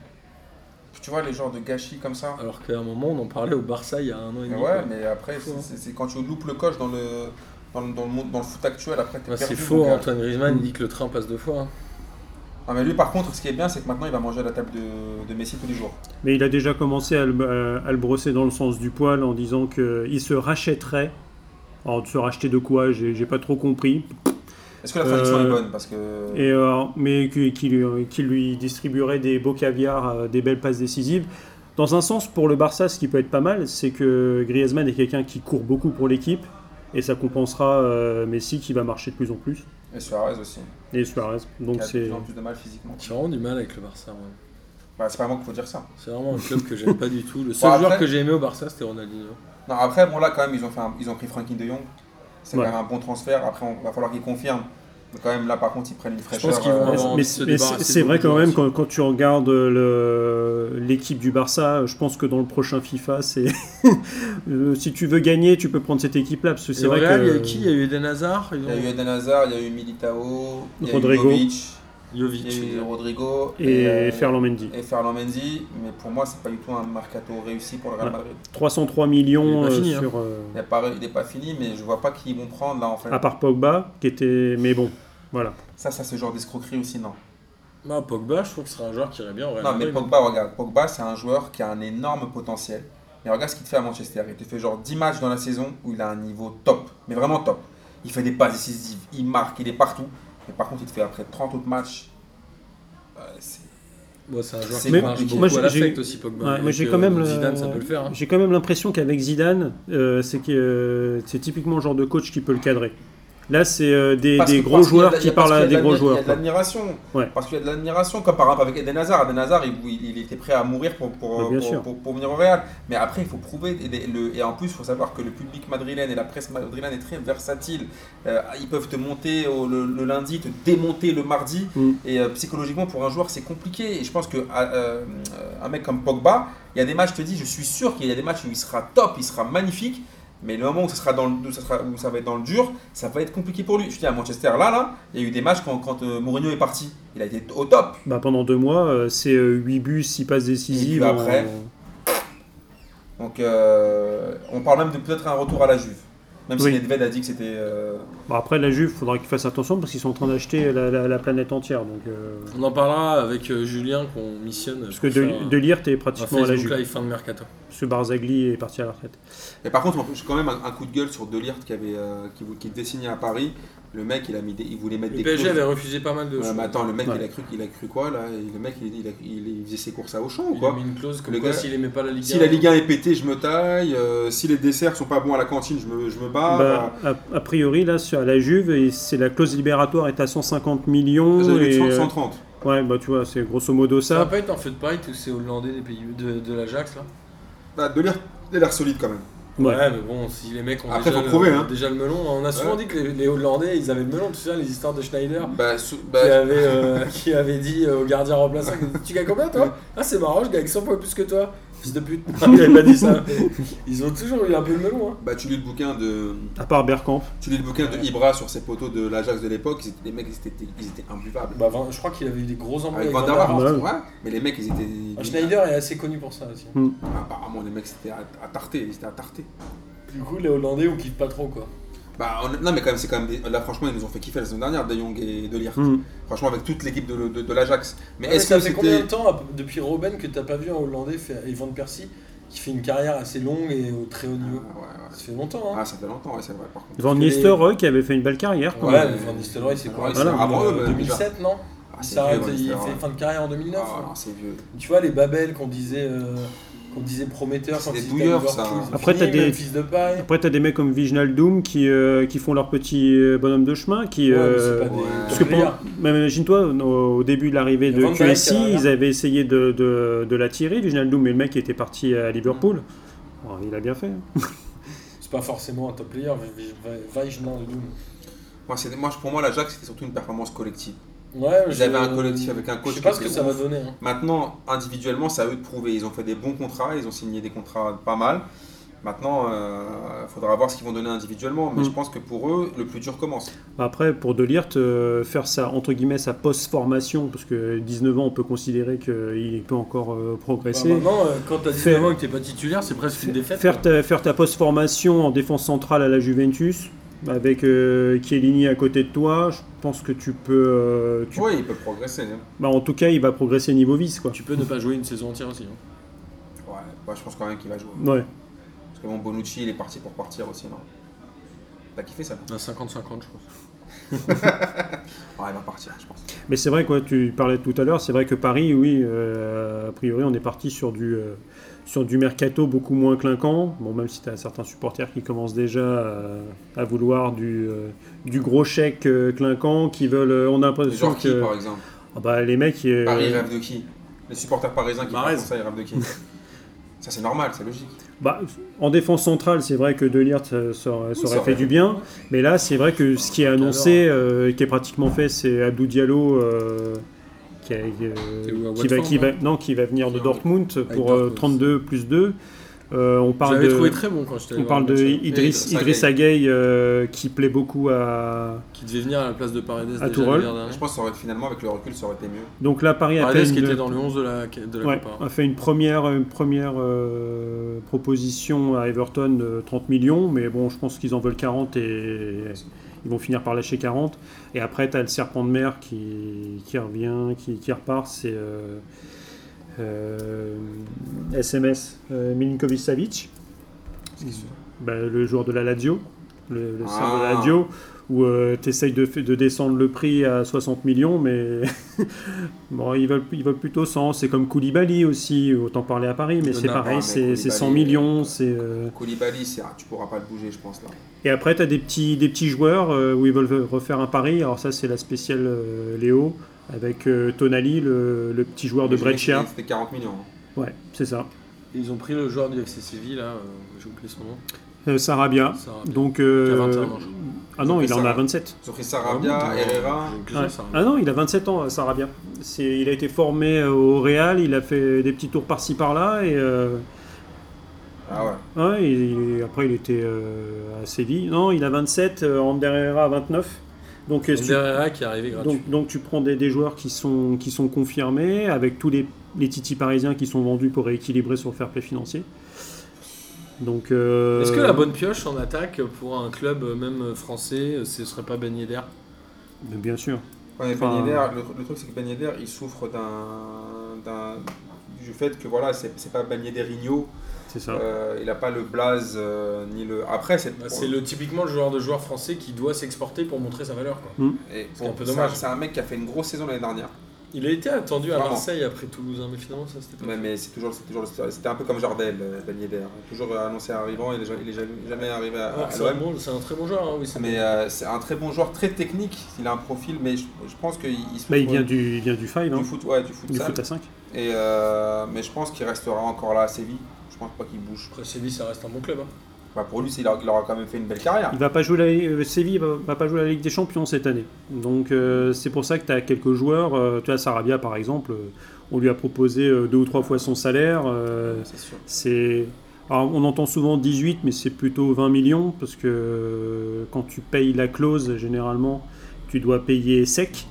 Tu vois, les genres de gâchis comme ça. Alors qu'à un moment, on en parlait au Barça il y a un an et demi. ouais, quoi. mais après, c'est- c'est quand tu loupes le coche dans le, dans le, dans le, monde- dans le foot actuel, après t'es c'est faux. Antoine Griezmann il dit que le train passe deux fois. hein. Ah, mais lui, par contre, ce qui est bien, c'est que maintenant, il va manger à la table de, de Messi tous les jours. Mais il a déjà commencé à le, à le brosser dans le sens du poil en disant qu'il se rachèterait. Alors, de se racheter de quoi J'ai pas trop compris. Est-ce que la traduction Euh, est bonne Parce que. Et, euh, mais qui, qui lui, qui lui distribuerait des beaux caviars, euh, des belles passes décisives. Dans un sens, pour le Barça, ce qui peut être pas mal, c'est que Griezmann est quelqu'un qui court beaucoup pour l'équipe. Et ça compensera euh, Messi qui va marcher de plus en plus. Et Suarez aussi. Et Suarez. Donc qui a de c'est. plus en plus de mal physiquement. J'ai vraiment du mal avec le Barça. Bah, c'est pas moi qu'il faut dire ça. C'est vraiment un club que j'aime pas du tout. Le seul Bon, après- joueur que j'ai aimé au Barça c'était Ronaldinho. Non, après, bon, là, quand même, ils ont, fait un- ils ont pris Frankie de Jong. C'est Ouais. quand même un bon transfert. Après, il va falloir qu'ils confirment. Mais quand même, là, par contre, ils prennent une fraîcheur. pense qu'ils vont euh, Mais, c'est vrai quand même quand, quand tu regardes le- l'équipe du Barça, je pense que dans le prochain FIFA, c'est Euh, si tu veux gagner, tu peux prendre cette équipe-là parce que C'est vrai Real, que il y a qui? Il y a eu Eden Hazard Il y a eu Eden Hazard, il y a eu Militao, il y a Rodrigo. eu Jovic, Jovic. eu Rodrigo et euh, Ferland Mendy. et Ferland Mendy. Mais pour moi, c'est pas du tout un mercato réussi pour le Real. Madrid. 303 millions Il est pas euh, fini, hein. sur euh, Il n'est pas, il est pas fini, mais je vois pas qui ils vont prendre là en fait. à part Pogba qui était mais bon, voilà. Ça, ça c'est genre d'escroquerie aussi, non Bah, Pogba, je trouve que ce serait un joueur qui irait bien au Real Non, mais. Pogba, regarde, Pogba, c'est un joueur qui a un énorme potentiel. Mais regarde ce qu'il te fait à Manchester. Il te fait genre 10 matchs dans la saison où il a un niveau top, mais vraiment top. Il fait des passes décisives, il marque, il est partout. Mais par contre, il te fait après 30 autres matchs. euh, c'est- Ouais, c'est un joueur qui marche beaucoup moi, à j'ai- l'affect aussi, Pogba. Ouais, Et moi, j'ai quand même le- Zidane, ça peut le faire. hein. J'ai quand même l'impression qu'avec Zidane, euh, c'est que euh, c'est typiquement le genre de coach qui peut le cadrer. Là, c'est euh, des, Parce des que- gros a joueurs qui parlent à des gros joueurs. Il y a de l'admiration. Ouais. Parce qu'il y a de l'admiration, comme par exemple avec Eden Hazard. Eden Hazard, il, il- était prêt à mourir pour, pour, bien pour, sûr. pour- pour venir au Real. Mais après, il faut prouver. Et, les- le- et en plus, il faut savoir que le public madrilène et la presse madrilène est très versatile. Euh, ils peuvent te monter au- le, le lundi, te démonter le mardi. Mm. Et euh, psychologiquement, pour un joueur, c'est compliqué. Et je pense que euh, euh, un mec comme Pogba, il y a des matchs, je te dis, je suis sûr qu'il y a des matchs où il sera top, il sera magnifique. Mais le moment où ça, sera dans le, où ça, sera, où ça va être dans le dur, ça va être compliqué pour lui. Je dis, à Manchester, là, là, il y a eu des matchs quand, quand euh, Mourinho est parti. Il a été au top. Bah, pendant deux mois, euh, c'est 8 buts, 6 passes décisives. Et puis après, en- Donc, euh, on parle même de peut-être un retour à la Juve. Même si. Nedved a dit que c'était. euh, Bon, après, la Juve, il faudra qu'ils fassent attention parce qu'ils sont en train d'acheter la, la- la planète entière. Donc, euh, On en parlera avec euh, Julien qu'on missionne. parce que de, de lire, t'es pratiquement à la Juve. Live fin de mercato. Parce que Barzagli est parti à la retraite. Et par contre, j'ai quand même un, un coup de gueule sur Delirte qui, avait, euh, qui, qui devait signer à Paris. Le mec, il, a mis des- il voulait mettre Le des PSG clauses. avait refusé pas mal de Ouais, choses. mais attends, le mec, Ouais. il, a cru, il a cru quoi là? Le mec, il, il a- il- il faisait ses courses à Auchan ou Il a quoi mis une clause comme Le quoi gars- s'il aimait pas la Ligue 1. Si la Ligue 1 est pétée, je me taille. euh, si les desserts sont pas bons à la cantine, je me, je me barre. Bah, a, a priori, là, sur la Juve, et c'est la clause libératoire est à 150 millions. J'avais vu et, 100, euh, 130. ouais, bah tu vois, c'est grosso modo Ça va ça. pas être en fait pareil tous ces Hollandais des pays de, de l'Ajax là? Bah, Delirte, il a l'air solide quand même. Ouais. mais bon, si les mecs ont Après, déjà, prouver, le, hein. déjà le melon, on a souvent Ouais. dit que les, les Hollandais ils avaient le melon, tu sais, les histoires de Schneider. Bah, sou- Qui bah, avait, euh, qui avait dit au gardien remplaçant Tu gagnes combien toi? Ah, c'est marrant, je gagne 100 fois plus que toi. Fils de pute. Il avait pas dit ça. Ils ont toujours eu un peu le melon. Hein. bah, tu lis le bouquin de. À part Bergkamp. Tu lis le bouquin de. Ibra sur ses poteaux de l'Ajax de l'époque, les mecs ils étaient, ils étaient imbuvables. Bah, je crois qu'il avait eu des gros embrouilles Avec Van ouais. ouais. Mais les mecs ils étaient. Ah, Schneider est assez connu pour ça aussi. Apparemment les mecs c'était à, à tarter, ils étaient à tarter. Du coup, les Hollandais on kiffe pas trop quoi. Bah on- non mais quand même c'est quand même des- là franchement ils nous ont fait kiffer la saison dernière De Jong et De Ligt. Hmm. Franchement avec toute l'équipe de, de, de l'Ajax. Mais Ouais, est-ce ça que fait combien de temps depuis Robben que t'as pas vu un Hollandais faire, et Van Persie qui fait une carrière assez longue et au très haut Ah, niveau ouais, ouais. Ça fait longtemps. Hein. Ah ça fait longtemps ouais, c'est vrai par contre. Van les- Nistelrooy qui avait fait une belle carrière. quand ouais, Van Nistelrooy c'est quoi? C'est en, avant eux, euh, mais 2007 non? Ah, Il vieux, il fait fin de carrière en 2009. Ah, non, c'est vieux. Tu vois les Babel qu'on disait, euh, qu'on disait prometteurs quand des Liverpool, ça. ont Après, t'as des- même fils de paille. Après, t'as des mecs comme Viginaldoum qui, euh, qui font leur petit euh, bonhomme de chemin. Qui, Ouais, euh, pas des parce que pour- même imagine-toi, au, au début de l'arrivée de QSI, qui ils avaient essayé de, de, de l'attirer, Viginaldoum, mais le mec était parti à Liverpool. Bon, il a bien fait. hein. C'est pas forcément un top player, Wijnaldum. Moi, c'est- moi, pour moi l'Ajax c'était surtout une performance collective. Ouais, Ils je- avaient un collectif avec un Je coach sais pas ce que ça va donner. hein. Maintenant, individuellement, c'est à eux de prouver. Ils ont fait des bons contrats, ils ont signé des contrats pas mal. Maintenant, il faudra voir ce qu'ils vont donner individuellement, mais Mm. je pense que pour eux, le plus dur commence. Après, pour De Ligt, euh, faire sa, entre guillemets, sa post-formation, parce que 19 ans, on peut considérer qu'il peut encore euh, Bah, progresser. maintenant, euh, quand t'as Faire- 19 ans et que t'es pas titulaire, c'est presque une défaite. Faire quoi. ta, faire ta post-formation en défense centrale à la Juventus, avec euh, Chiellini à côté de toi, je pense que tu peux. euh, tu- Oui, il peut progresser. hein. bah, en tout cas, il va progresser niveau vice. Quoi. Tu peux ne pas jouer une saison entière aussi. hein. Ouais, bah, je pense quand même qu'il va jouer. Ouais. Parce que bon, Bonucci, il est parti pour partir aussi, non? T'as kiffé ça? À 50-50, je pense. Ouais, il va partir, je pense. Mais c'est vrai, quoi, tu parlais tout à l'heure, c'est vrai que Paris, oui, euh, a priori, on est parti sur du, euh, sur du mercato beaucoup moins clinquant. Bon, même si tu as certains supporters qui commencent déjà à, à vouloir du, euh, du gros chèque euh, clinquant, qui veulent. euh, on a l'impression joueurs qui, que. par exemple Ah bah, les mecs. euh, Paris rêve de qui? Les supporters parisiens qui parlent ça, ils rêvent de qui? Ça, c'est normal, c'est logique. bah, en défense centrale, c'est vrai que De Ligt, ça, ça aurait- ça Oui, aurait ça fait aurait du bien. Mais là, c'est vrai que ce qui est annoncé, euh, qui est pratiquement fait, c'est Abdou Diallo. Euh, qui, euh, va, Watford, qui va, là non, qui va venir de Dortmund pour euh, Dortmund. 32 plus 2. Euh, on parle de, trouvé très bon quand on parle le de Idriss, Idriss euh, qui plaît beaucoup à. Qui devait venir à la place de Paredes À dernier. Je pense que ça aurait, finalement, avec le recul, ça aurait été mieux. Donc là, Paris a fait Paredes qui une, était dans le 11 de la, de la ouais, Copa. a fait une première, une première euh, proposition à Everton de 30 millions, mais bon, je pense qu'ils en veulent 40 et ils vont finir par lâcher 40. Et après, tu as le serpent de mer qui, qui revient, qui, qui repart, c'est euh, euh, SMS euh, Milinkovic Savic. Bah, le joueur de la Lazio, le, le de la Ah. Lazio, où tu essayes de, descendre le prix à 60 millions, mais bon, ils, veulent, ils veulent plutôt 100. C'est comme Koulibaly aussi, autant parler à Paris, mais c'est pareil, c'est c'est 100 Koulibaly, millions. c'est euh, Koulibaly, ah, tu pourras pas le bouger, je pense, là. Et après, tu as des petits, des petits joueurs euh, où ils veulent refaire un pari. Alors, ça, c'est la spéciale euh, Léo, avec euh, Tonali, le, le petit joueur de Mais Brescia. C'était 40 millions. hein. Ouais, c'est ça. Et Ils ont pris le joueur du FC Séville, là, euh, j'ai oublié son nom. Euh, Sarabia. Sarabia. Donc, Qui a euh, 21 ans, je crois. Ah non, il en a Sarabia. 27. Ils ont pris Sarabia, Ah Herrera. Ouais. Sarabia. Ah non, il a 27 ans, Sarabia. C'est, il a été formé euh, au Real, il a fait des petits tours par-ci par-là et euh, Ah ouais. ouais, il- après il était euh, à Séville. Non, il a 27, euh, Ander Herrera a 29. Donc, tu, Herrera qui est arrivé gratuit. donc, donc tu prends des, des joueurs qui sont, qui sont confirmés avec tous les, les titis parisiens qui sont vendus pour rééquilibrer sur le fair play financier. Donc, euh, Est-ce que la bonne pioche en attaque pour un club euh, même euh, français, ce serait pas Ben Yedder? Mais Bien sûr. Ouais, mais Enfin, Ben Yedder, le, le truc c'est que Ben Yedder, il souffre d'un, d'un- du fait que voilà, c'est, c'est pas Ben Yedderigno, C'est ça. euh, il a pas le blaze euh, ni le. Après, c'est, Bah, C'est le, typiquement le joueur de joueur français qui doit s'exporter pour montrer sa valeur. Quoi. et c'est un peu c'est dommage. C'est un mec qui a fait une grosse saison l'année dernière. Il a été attendu à Vraiment. Marseille après Toulouse, hein, mais finalement ça c'était pas. Mais, mais c'est toujours, c'est toujours, c'était un peu comme Jardel, euh, Ben Yedder. Toujours annoncé arrivant, il est, ja- il est jamais, arrivé à, Ah, à c'est, l'OM. un bon- c'est un très bon joueur, hein, oui. c'est Mais bon. euh, c'est un très bon joueur, très technique. Il a un profil, mais je, je pense qu'il il se Bah, il vient du, il vient du five, hein, du foot, ouais, du foot, du sale. foot à 5. Et euh, mais je pense qu'il restera encore là à Séville. Je pense pas qu'il bouge. Après Séville, ça reste un bon club. hein. Bah, pour lui, il, a- il aura quand même fait une belle carrière. Il va pas jouer la, euh, Séville va, va pas jouer la Ligue des Champions cette année. Donc euh, c'est pour ça que tu as quelques joueurs. euh, tu as Sarabia par exemple. euh, on lui a proposé deux ou trois fois son salaire. C'est on entend souvent 18, mais c'est plutôt 20 millions parce que quand tu payes la clause, généralement, tu dois payer sec.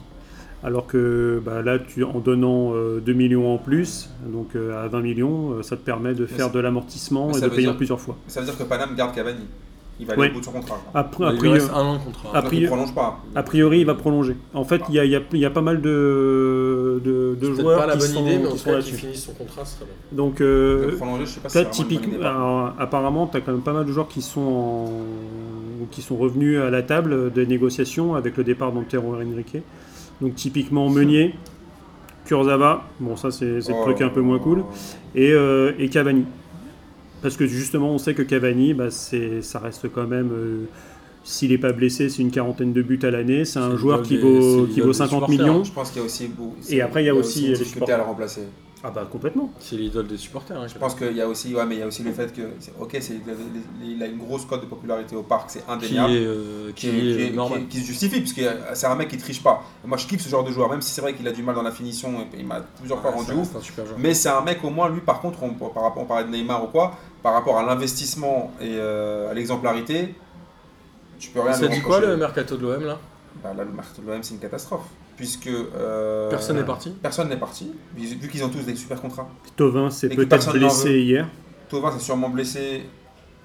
Alors que bah, là, tu, en donnant euh, 2 millions en plus, donc euh, à 20 millions, euh, ça te permet de faire de l'amortissement et de payer en dire- plusieurs fois. Ça veut dire que Paname garde Cavani. Il va aller Oui. au bout de son contrat. Après, il a priori- reste un an de contrat. a Donc, priori- il prolonge pas. a priori, il va prolonger. En fait, il y a, y y pas mal de, de, de joueurs pas la qui bonne sont, idée, mais en qui tout sont cas, là-dessus. qu'il finisse son contrat, ce serait bien. Donc, euh, De prolonger, je sais pas si typiquement, apparemment, tu as quand même pas mal de joueurs qui sont, en- qui sont revenus à la table des négociations avec le départ d'Antero Henrique. Donc, typiquement, Meunier, Kurzawa, bon, ça, c'est le Oh, truc un peu moins cool, et, euh, et Cavani. Parce que justement, on sait que Cavani, bah, c'est- ça reste quand même. euh, S'il n'est pas blessé, c'est une quarantaine de buts à l'année. C'est un joueur qui vaut, qui vaut des 50 supporters. millions. Je pense qu'il y a aussi. beaucoup- Et après, il y a aussi les supporters. à le remplacer. Ah bah complètement. C'est l'idole des supporters. hein, Je pense qu'il y a aussi, ouais, mais il y a aussi le fait que, ok, c'est, il a une grosse cote de popularité au parc, c'est qui indéniable. est, euh, qui qui, est- est qui est- normal. qui est- qui se justifie, parce que c'est un mec qui triche pas. Moi, je kiffe ce genre de joueur, même si c'est vrai qu'il a du mal dans la finition, et il m'a plusieurs fois Ouais, rendu ouf. reste un super joueur. Mais c'est un mec, au moins, lui, par contre, on, par rapport, on parlait de Neymar ou quoi, par rapport à l'investissement et euh, à l'exemplarité, tu peux rien Ça dit quoi le mercato de l'OM là? Bah, Là, le marché de l'OM, c'est une catastrophe. Puisque. euh, Personne n'est parti Personne n'est parti, vu qu'ils ont tous des super contrats. Tovin s'est peut-être blessé hier. Tovin s'est sûrement blessé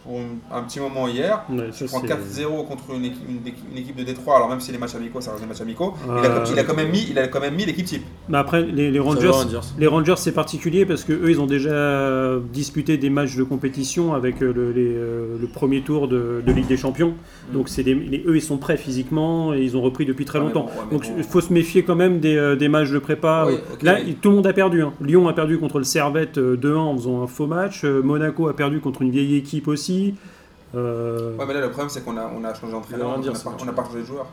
pour un petit moment hier. Ouais, prends c'est- 4-0 contre une équipe, une, équipe- une équipe de Détroit, alors même si les matchs amicaux, ça reste des matchs amicaux, il, a, Euh, il a quand même mis, il a quand même mis l'équipe type. Mais après, les, Rangers, les Rangers c'est particulier parce que eux ils ont déjà disputé des matchs de compétition avec euh, le, les, euh, le premier tour de, de Ligue des Champions. Donc c'est des- les- eux ils sont prêts physiquement et ils ont repris depuis très mais longtemps. bon, ouais, mais Donc bon. il faut se méfier quand même des, euh, des matchs de prépa. Oui, Là, mais- tout le monde a perdu. hein. Lyon a perdu contre le Servette euh, 2-1 en faisant un faux match. Monaco a perdu contre une vieille équipe aussi. Euh, Ouais, mais là, le problème, c'est qu'on a, on a changé d'entraîneur, on n'a pas, changé de joueur.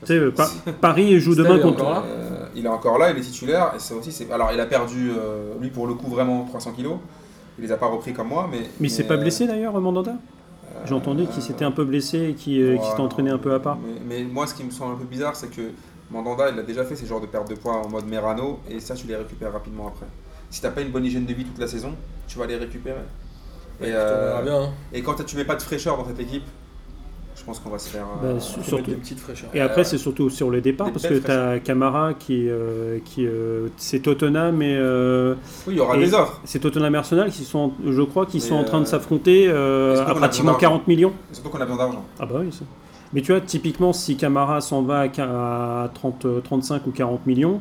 tu sais, euh, Pa- Paris joue demain est contre. encore là Euh, il est encore là, il est titulaire, et ça aussi, c'est. Alors, il a perdu, euh, lui, pour le coup, vraiment 300 kilos. Il les a pas repris comme moi, mais. Mais il s'est pas blessé d'ailleurs, Mandanda? euh, J'ai entendu qu'il s'était un peu blessé et qu'il euh, qu'il s'était entraîné un peu à part. Mais, mais moi, ce qui me semble un peu bizarre, c'est que Mandanda, il a déjà fait ces genres de perte de poids en mode Merano, et ça, tu les récupères rapidement après. Si t'as pas une bonne hygiène de vie toute la saison, tu vas les récupérer. Et, euh, bien. hein. et quand tu mets pas de fraîcheur dans cette équipe, je pense qu'on va se faire. Bah, euh, surtout- des petites fraîcheurs. Et après, c'est surtout sur le départ, des parce que tu as Camara qui, euh, qui euh, c'est Tottenham et euh, Oui, il y aura des offres. c'est Tottenham et Arsenal qui sont, je crois, qui Mais, sont en train de s'affronter euh, à pratiquement besoin 40 millions. Et Surtout qu'on a besoin d'argent. Ah bah oui. ça. Mais tu vois, typiquement, si Camara s'en va à qua- à 30, euh, 35 ou 40 millions,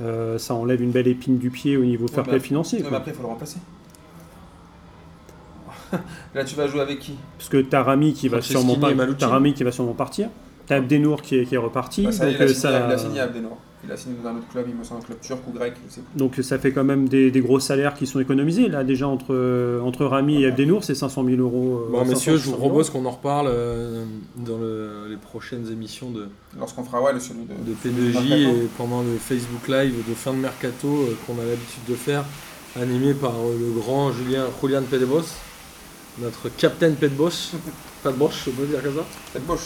euh, ça enlève une belle épine du pied au niveau fair mais play après- financier. Ouais, mais quoi. après, il faut le remplacer. Là, tu vas jouer avec qui? Parce que t'as Rami qui va sûrement pas, et Malucci. t'as Rami qui va sûrement partir. T'as Abdenour qui est, qui est reparti. Bah, ça donc, il, a euh, signé, ça- il a signé Abdenor. Il a signé dans un autre club, il me semble un club turc ou grec, je sais plus. Donc ça fait quand même des, des gros salaires qui sont économisés. Là déjà entre, euh, entre Rami et Abdenour, c'est 500 000 euros. euh, Bon, 500, messieurs, je vous 600 000 propose qu'on en reparle euh, dans le- les prochaines émissions de, Lorsqu'on fera ouais, le celui de, de P2J et pendant le Facebook Live de fin de mercato euh, qu'on a l'habitude de faire, animé par euh, le grand Julien Julian Pedebos, notre capitaine Pedebos. Pedebos, je peux dire comme ça. Cette Bosch.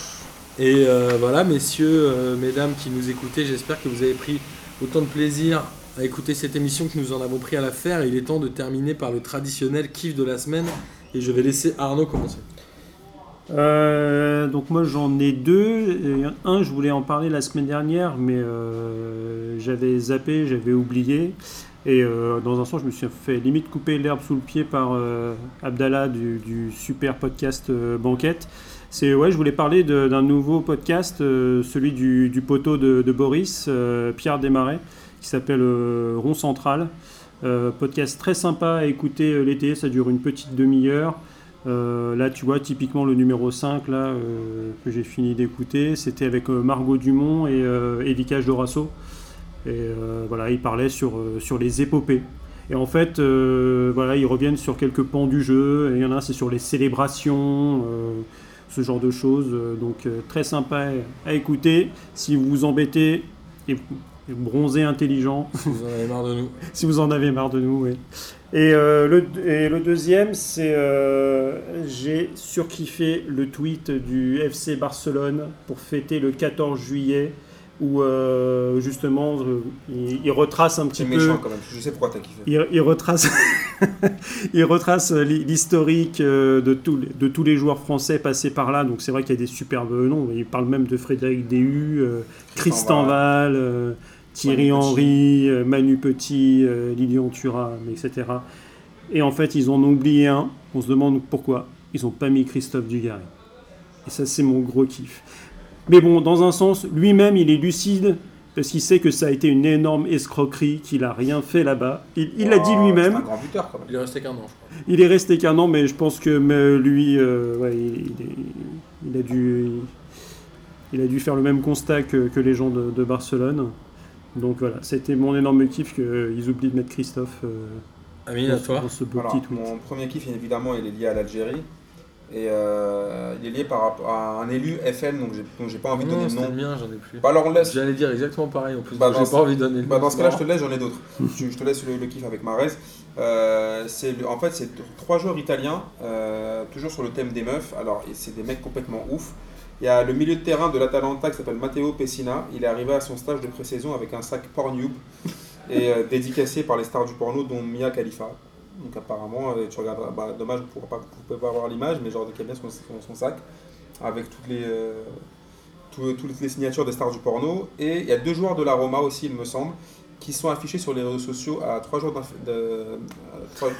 Et euh, voilà, messieurs, euh, mesdames qui nous écoutez, j'espère que vous avez pris autant de plaisir à écouter cette émission que nous en avons pris à la faire. Il est temps de terminer par le traditionnel kiff de la semaine. Et je vais laisser Arnaud commencer. Euh, donc moi j'en ai deux. Et Un, je voulais en parler la semaine dernière, mais euh, j'avais zappé, j'avais oublié. Et euh, dans un sens, je me suis fait limite couper l'herbe sous le pied par euh, Abdallah du, super podcast euh, Banquette. C'est ouais, je voulais parler d'un nouveau podcast, celui du, poteau de, Boris, Pierre Desmarais, qui s'appelle Rond Central. Podcast très sympa à écouter l'été, ça dure une petite demi-heure. Là, tu vois, typiquement le numéro 5 là, que j'ai fini d'écouter, c'était avec Margot Dumont et Evika Dorasso. Et euh, voilà, ils parlaient sur, euh, sur les épopées. Et en fait, euh, voilà, ils reviennent sur quelques pans du jeu. Et il y en a un, c'est sur les célébrations, ce genre de choses. Donc, euh, très sympa à écouter. Si vous vous embêtez et, et bronzez intelligent, Si vous en avez marre de nous. si vous en avez marre de nous, oui. Et, euh, le, et le deuxième, c'est euh, j'ai surkiffé le tweet du FC Barcelone pour fêter le 14 juillet où euh, justement euh, il, il retrace un petit C'est peu. méchant quand même, je sais pourquoi t'as kiffé. Il, il retrace, il retrace l'hi- l'historique euh, de, tous les- de tous les joueurs français passés par là. Donc c'est vrai qu'il y a des superbes noms. Il parle même de Frédéric Déhu, euh, Tristan Val, euh, Thierry Manu. Henry, euh, Manu Petit, euh, Lilian Thuram, etc. Et en fait, ils en ont oublié un. On se demande pourquoi. Ils n'ont pas mis Christophe Dugarry. Et ça, c'est mon gros kiff. Mais bon, dans un sens, lui-même, il est lucide parce qu'il sait que ça a été une énorme escroquerie, qu'il a rien fait là-bas. Il l'a dit Oh, lui-même. C'est un grand buteur quand même. Il est resté qu'un an, je crois. Il est resté qu'un an, mais je pense que mais lui, euh, ouais, il, il est- il a dû, il a dû faire le même constat que, que les gens de, de Barcelone. Donc voilà, c'était mon énorme kiff qu'ils oublient de mettre Christophe euh, Amine, dans, à toi. dans ce beau Alors, petit tweet. mon premier kiff, évidemment, il est lié à l'Algérie. Et euh, il est lié par rapport à un élu FN, donc j'ai, pas envie de donner le nom. mien, j'en ai plus. Bah alors on laisse. J'allais dire exactement pareil en plus. Bah, j'ai pas envie de donner le Bah, nom, dans ce cas-là, je te laisse, j'en ai d'autres. je, je te laisse le, le kiff avec Marez. Euh, en fait, c'est trois joueurs italiens, euh, toujours sur le thème des meufs. Alors, c'est des mecs complètement ouf. Il y a le milieu de terrain de l'Atalanta qui s'appelle Matteo Pessina. Il est arrivé à son stage de pré-saison avec un sac Pornhub et euh, dédicacé par les stars du porno, dont Mia Khalifa. Donc apparemment, euh, tu regarderas, bah, dommage, vous ne pouvez pas voir l'image, mais genre de bien son, son, son sac avec toutes les, euh, tout- toutes les signatures des stars du porno. Et il y a deux joueurs de la Roma aussi, il me semble, qui sont affichés sur les réseaux sociaux à trois jours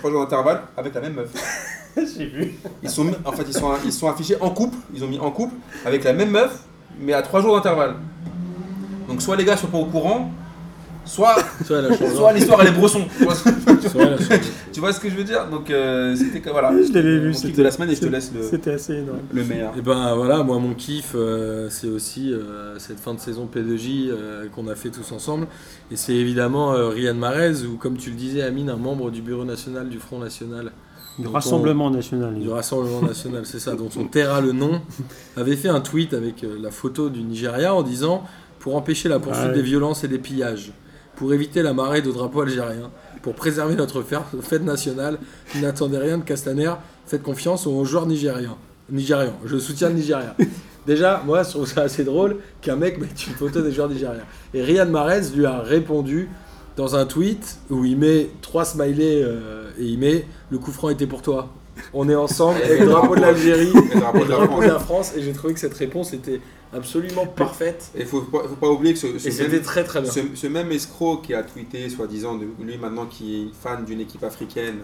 d'intervalle avec la même meuf. J'ai vu. Ils sont, en fait, ils sont, ils sont affichés en couple, ils ont mis en couple avec la même meuf, mais à trois jours d'intervalle. Donc soit les gars sont pas au courant, soit, Soit l'histoire elle est brosson. Tu vois, ce- que je veux dire? Donc euh, c'était que voilà. Je l'avais vu, Mon kiff c'était- de la semaine et je te laisse le, C'était assez énorme. le meilleur. Et ben voilà, moi mon kiff, euh, c'est aussi euh, cette fin de saison P2J euh, qu'on a fait tous ensemble. Et c'est évidemment euh, Riyad Mahrez, ou comme tu le disais, Amine, un membre du bureau national du Front National, Du Rassemblement national. du Rassemblement National, c'est ça, dont on taira le nom, avait fait un tweet avec euh, la photo du Nigeria en disant Pour empêcher la poursuite Ouais. des violences et des pillages, pour éviter la marée de drapeaux algériens, pour préserver notre fête nationale, n'attendez rien de Castaner, faites confiance aux joueurs nigériens. Nigérians, je soutiens le Nigeria. Déjà, moi, je trouve ça assez drôle qu'un mec mette une photo des joueurs nigériens. Et Riyad Mahrez lui a répondu dans un tweet où il met trois smileys euh, et il met le coup franc était pour toi. On est ensemble avec le drapeau de l'Algérie Et le drapeau et de la France. Et j'ai trouvé que cette réponse était absolument parfaite. Et il faut, pas- faut pas oublier que ce, ce Et même- très très bien. Ce, ce même escroc qui a tweeté, soi-disant, de lui maintenant qui est fan d'une équipe africaine,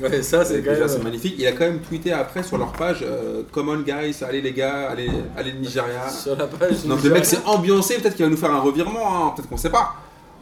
Ouais, ça c'est euh, déjà même. c'est magnifique, il a quand même tweeté après sur leur page euh, Come on guys, allez les gars, allez, allez le Nigeria. Sur la page. Donc le mec s'est ambiancé, peut-être qu'il va nous faire un revirement, hein, peut-être qu'on sait pas.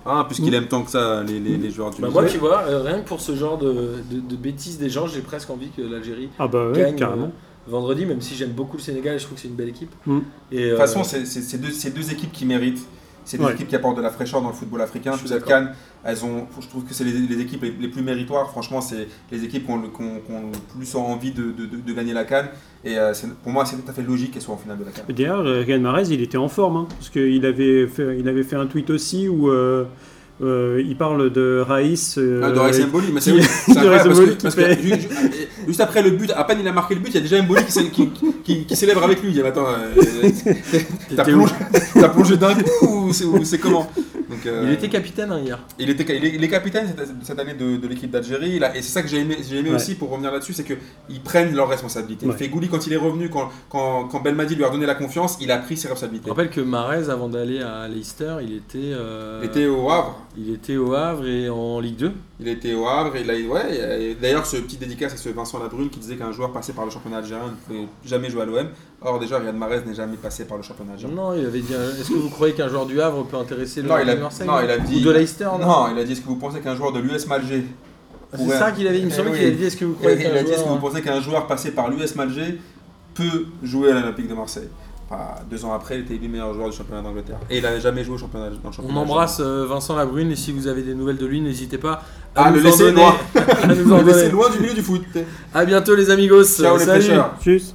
Hein, Puisqu'il aime tant que ça les, les- les joueurs du Bah, moi, tu vois, euh, rien que pour ce genre de, de- de bêtises des gens, j'ai presque envie que l'Algérie Ah bah ouais, gagne carrément. euh, vendredi, même si j'aime beaucoup le Sénégal et je trouve que c'est une belle équipe. Mm. Et, De euh, toute façon, c'est c'est- c'est deux, c'est deux équipes qui méritent. C'est deux Ouais. équipes qui apportent de la fraîcheur dans le football africain. Je suis Cette d'accord. canne, elles ont, je trouve que c'est les, les équipes les, les plus méritoires. Franchement, c'est les équipes qui ont, le- qui ont- qui ont le plus envie de, de- de- de gagner la canne. Et euh, pour moi, c'est tout à fait logique qu'elles soient en finale de la canne. Et D'ailleurs, euh, Riyad Mahrez, il était en forme, hein, parce qu'il avait fait, il avait fait un tweet aussi où euh, euh, il parle de Raïs. euh, Ah, de Raïs Mboli, mais c'est oui, incroyable parce que, parce que juste après le but, à peine il a marqué le but, il y a déjà Mboli qui, qui, qui, qui célèbre avec lui. Il dit Attends, euh, t'as plongé, plongé d'un coup ou c'est- comment Donc, euh, Il était capitaine hein, hier. Il, était, il, est, il est capitaine cette, cette année de, de l'équipe d'Algérie. Et c'est ça que j'ai aimé, j'ai aimé Ouais. aussi pour revenir là-dessus, c'est qu'ils prennent leurs responsabilités. Ouais. Fegouli, quand il est revenu, quand, quand, quand Belmadi lui a redonné la confiance, il a pris ses Je responsabilités. rappelle que Mahrez, avant d'aller à Leicester, il était, euh, Il était au Havre. il était au Havre et en Ligue 2. Il était au Havre. Et là, ouais, et D'ailleurs, ce petit dédicace à ce Vincent Labrune qui disait qu'un joueur passé par le championnat algérien ne pouvait jamais jouer à l'OM. Or, déjà, Riyad Mahrez n'est jamais passé par le championnat algérien. Non, il avait dit. euh, Est-ce que vous croyez qu'un joueur du Havre peut intéresser le Non, il a, de Marseille non, il a dit. Ou de Leicester non, Non, il a dit est-ce que vous pensez qu'un joueur de l'US Malgé Ah, C'est ça qu'il avait. Il me Eh oui. qu'il avait dit. Est-ce que vous Il croyez qu'un dit est-ce que vous joueur. pensez qu'un joueur passé par l'US Malgé peut jouer à l'Olympique de Marseille? Enfin, Deux ans après, il était élu meilleur joueur du championnat d'Angleterre. Et il n'avait jamais joué au championnat, dans le On embrasse euh, Vincent Labrune et si vous avez des nouvelles de lui, n'hésitez pas Ah, à le nous en laisser donner. loin. à nous Le en laisser donner. loin du milieu du foot. À bientôt les amigos. Ciao les Salut. pêcheurs. Tchuss.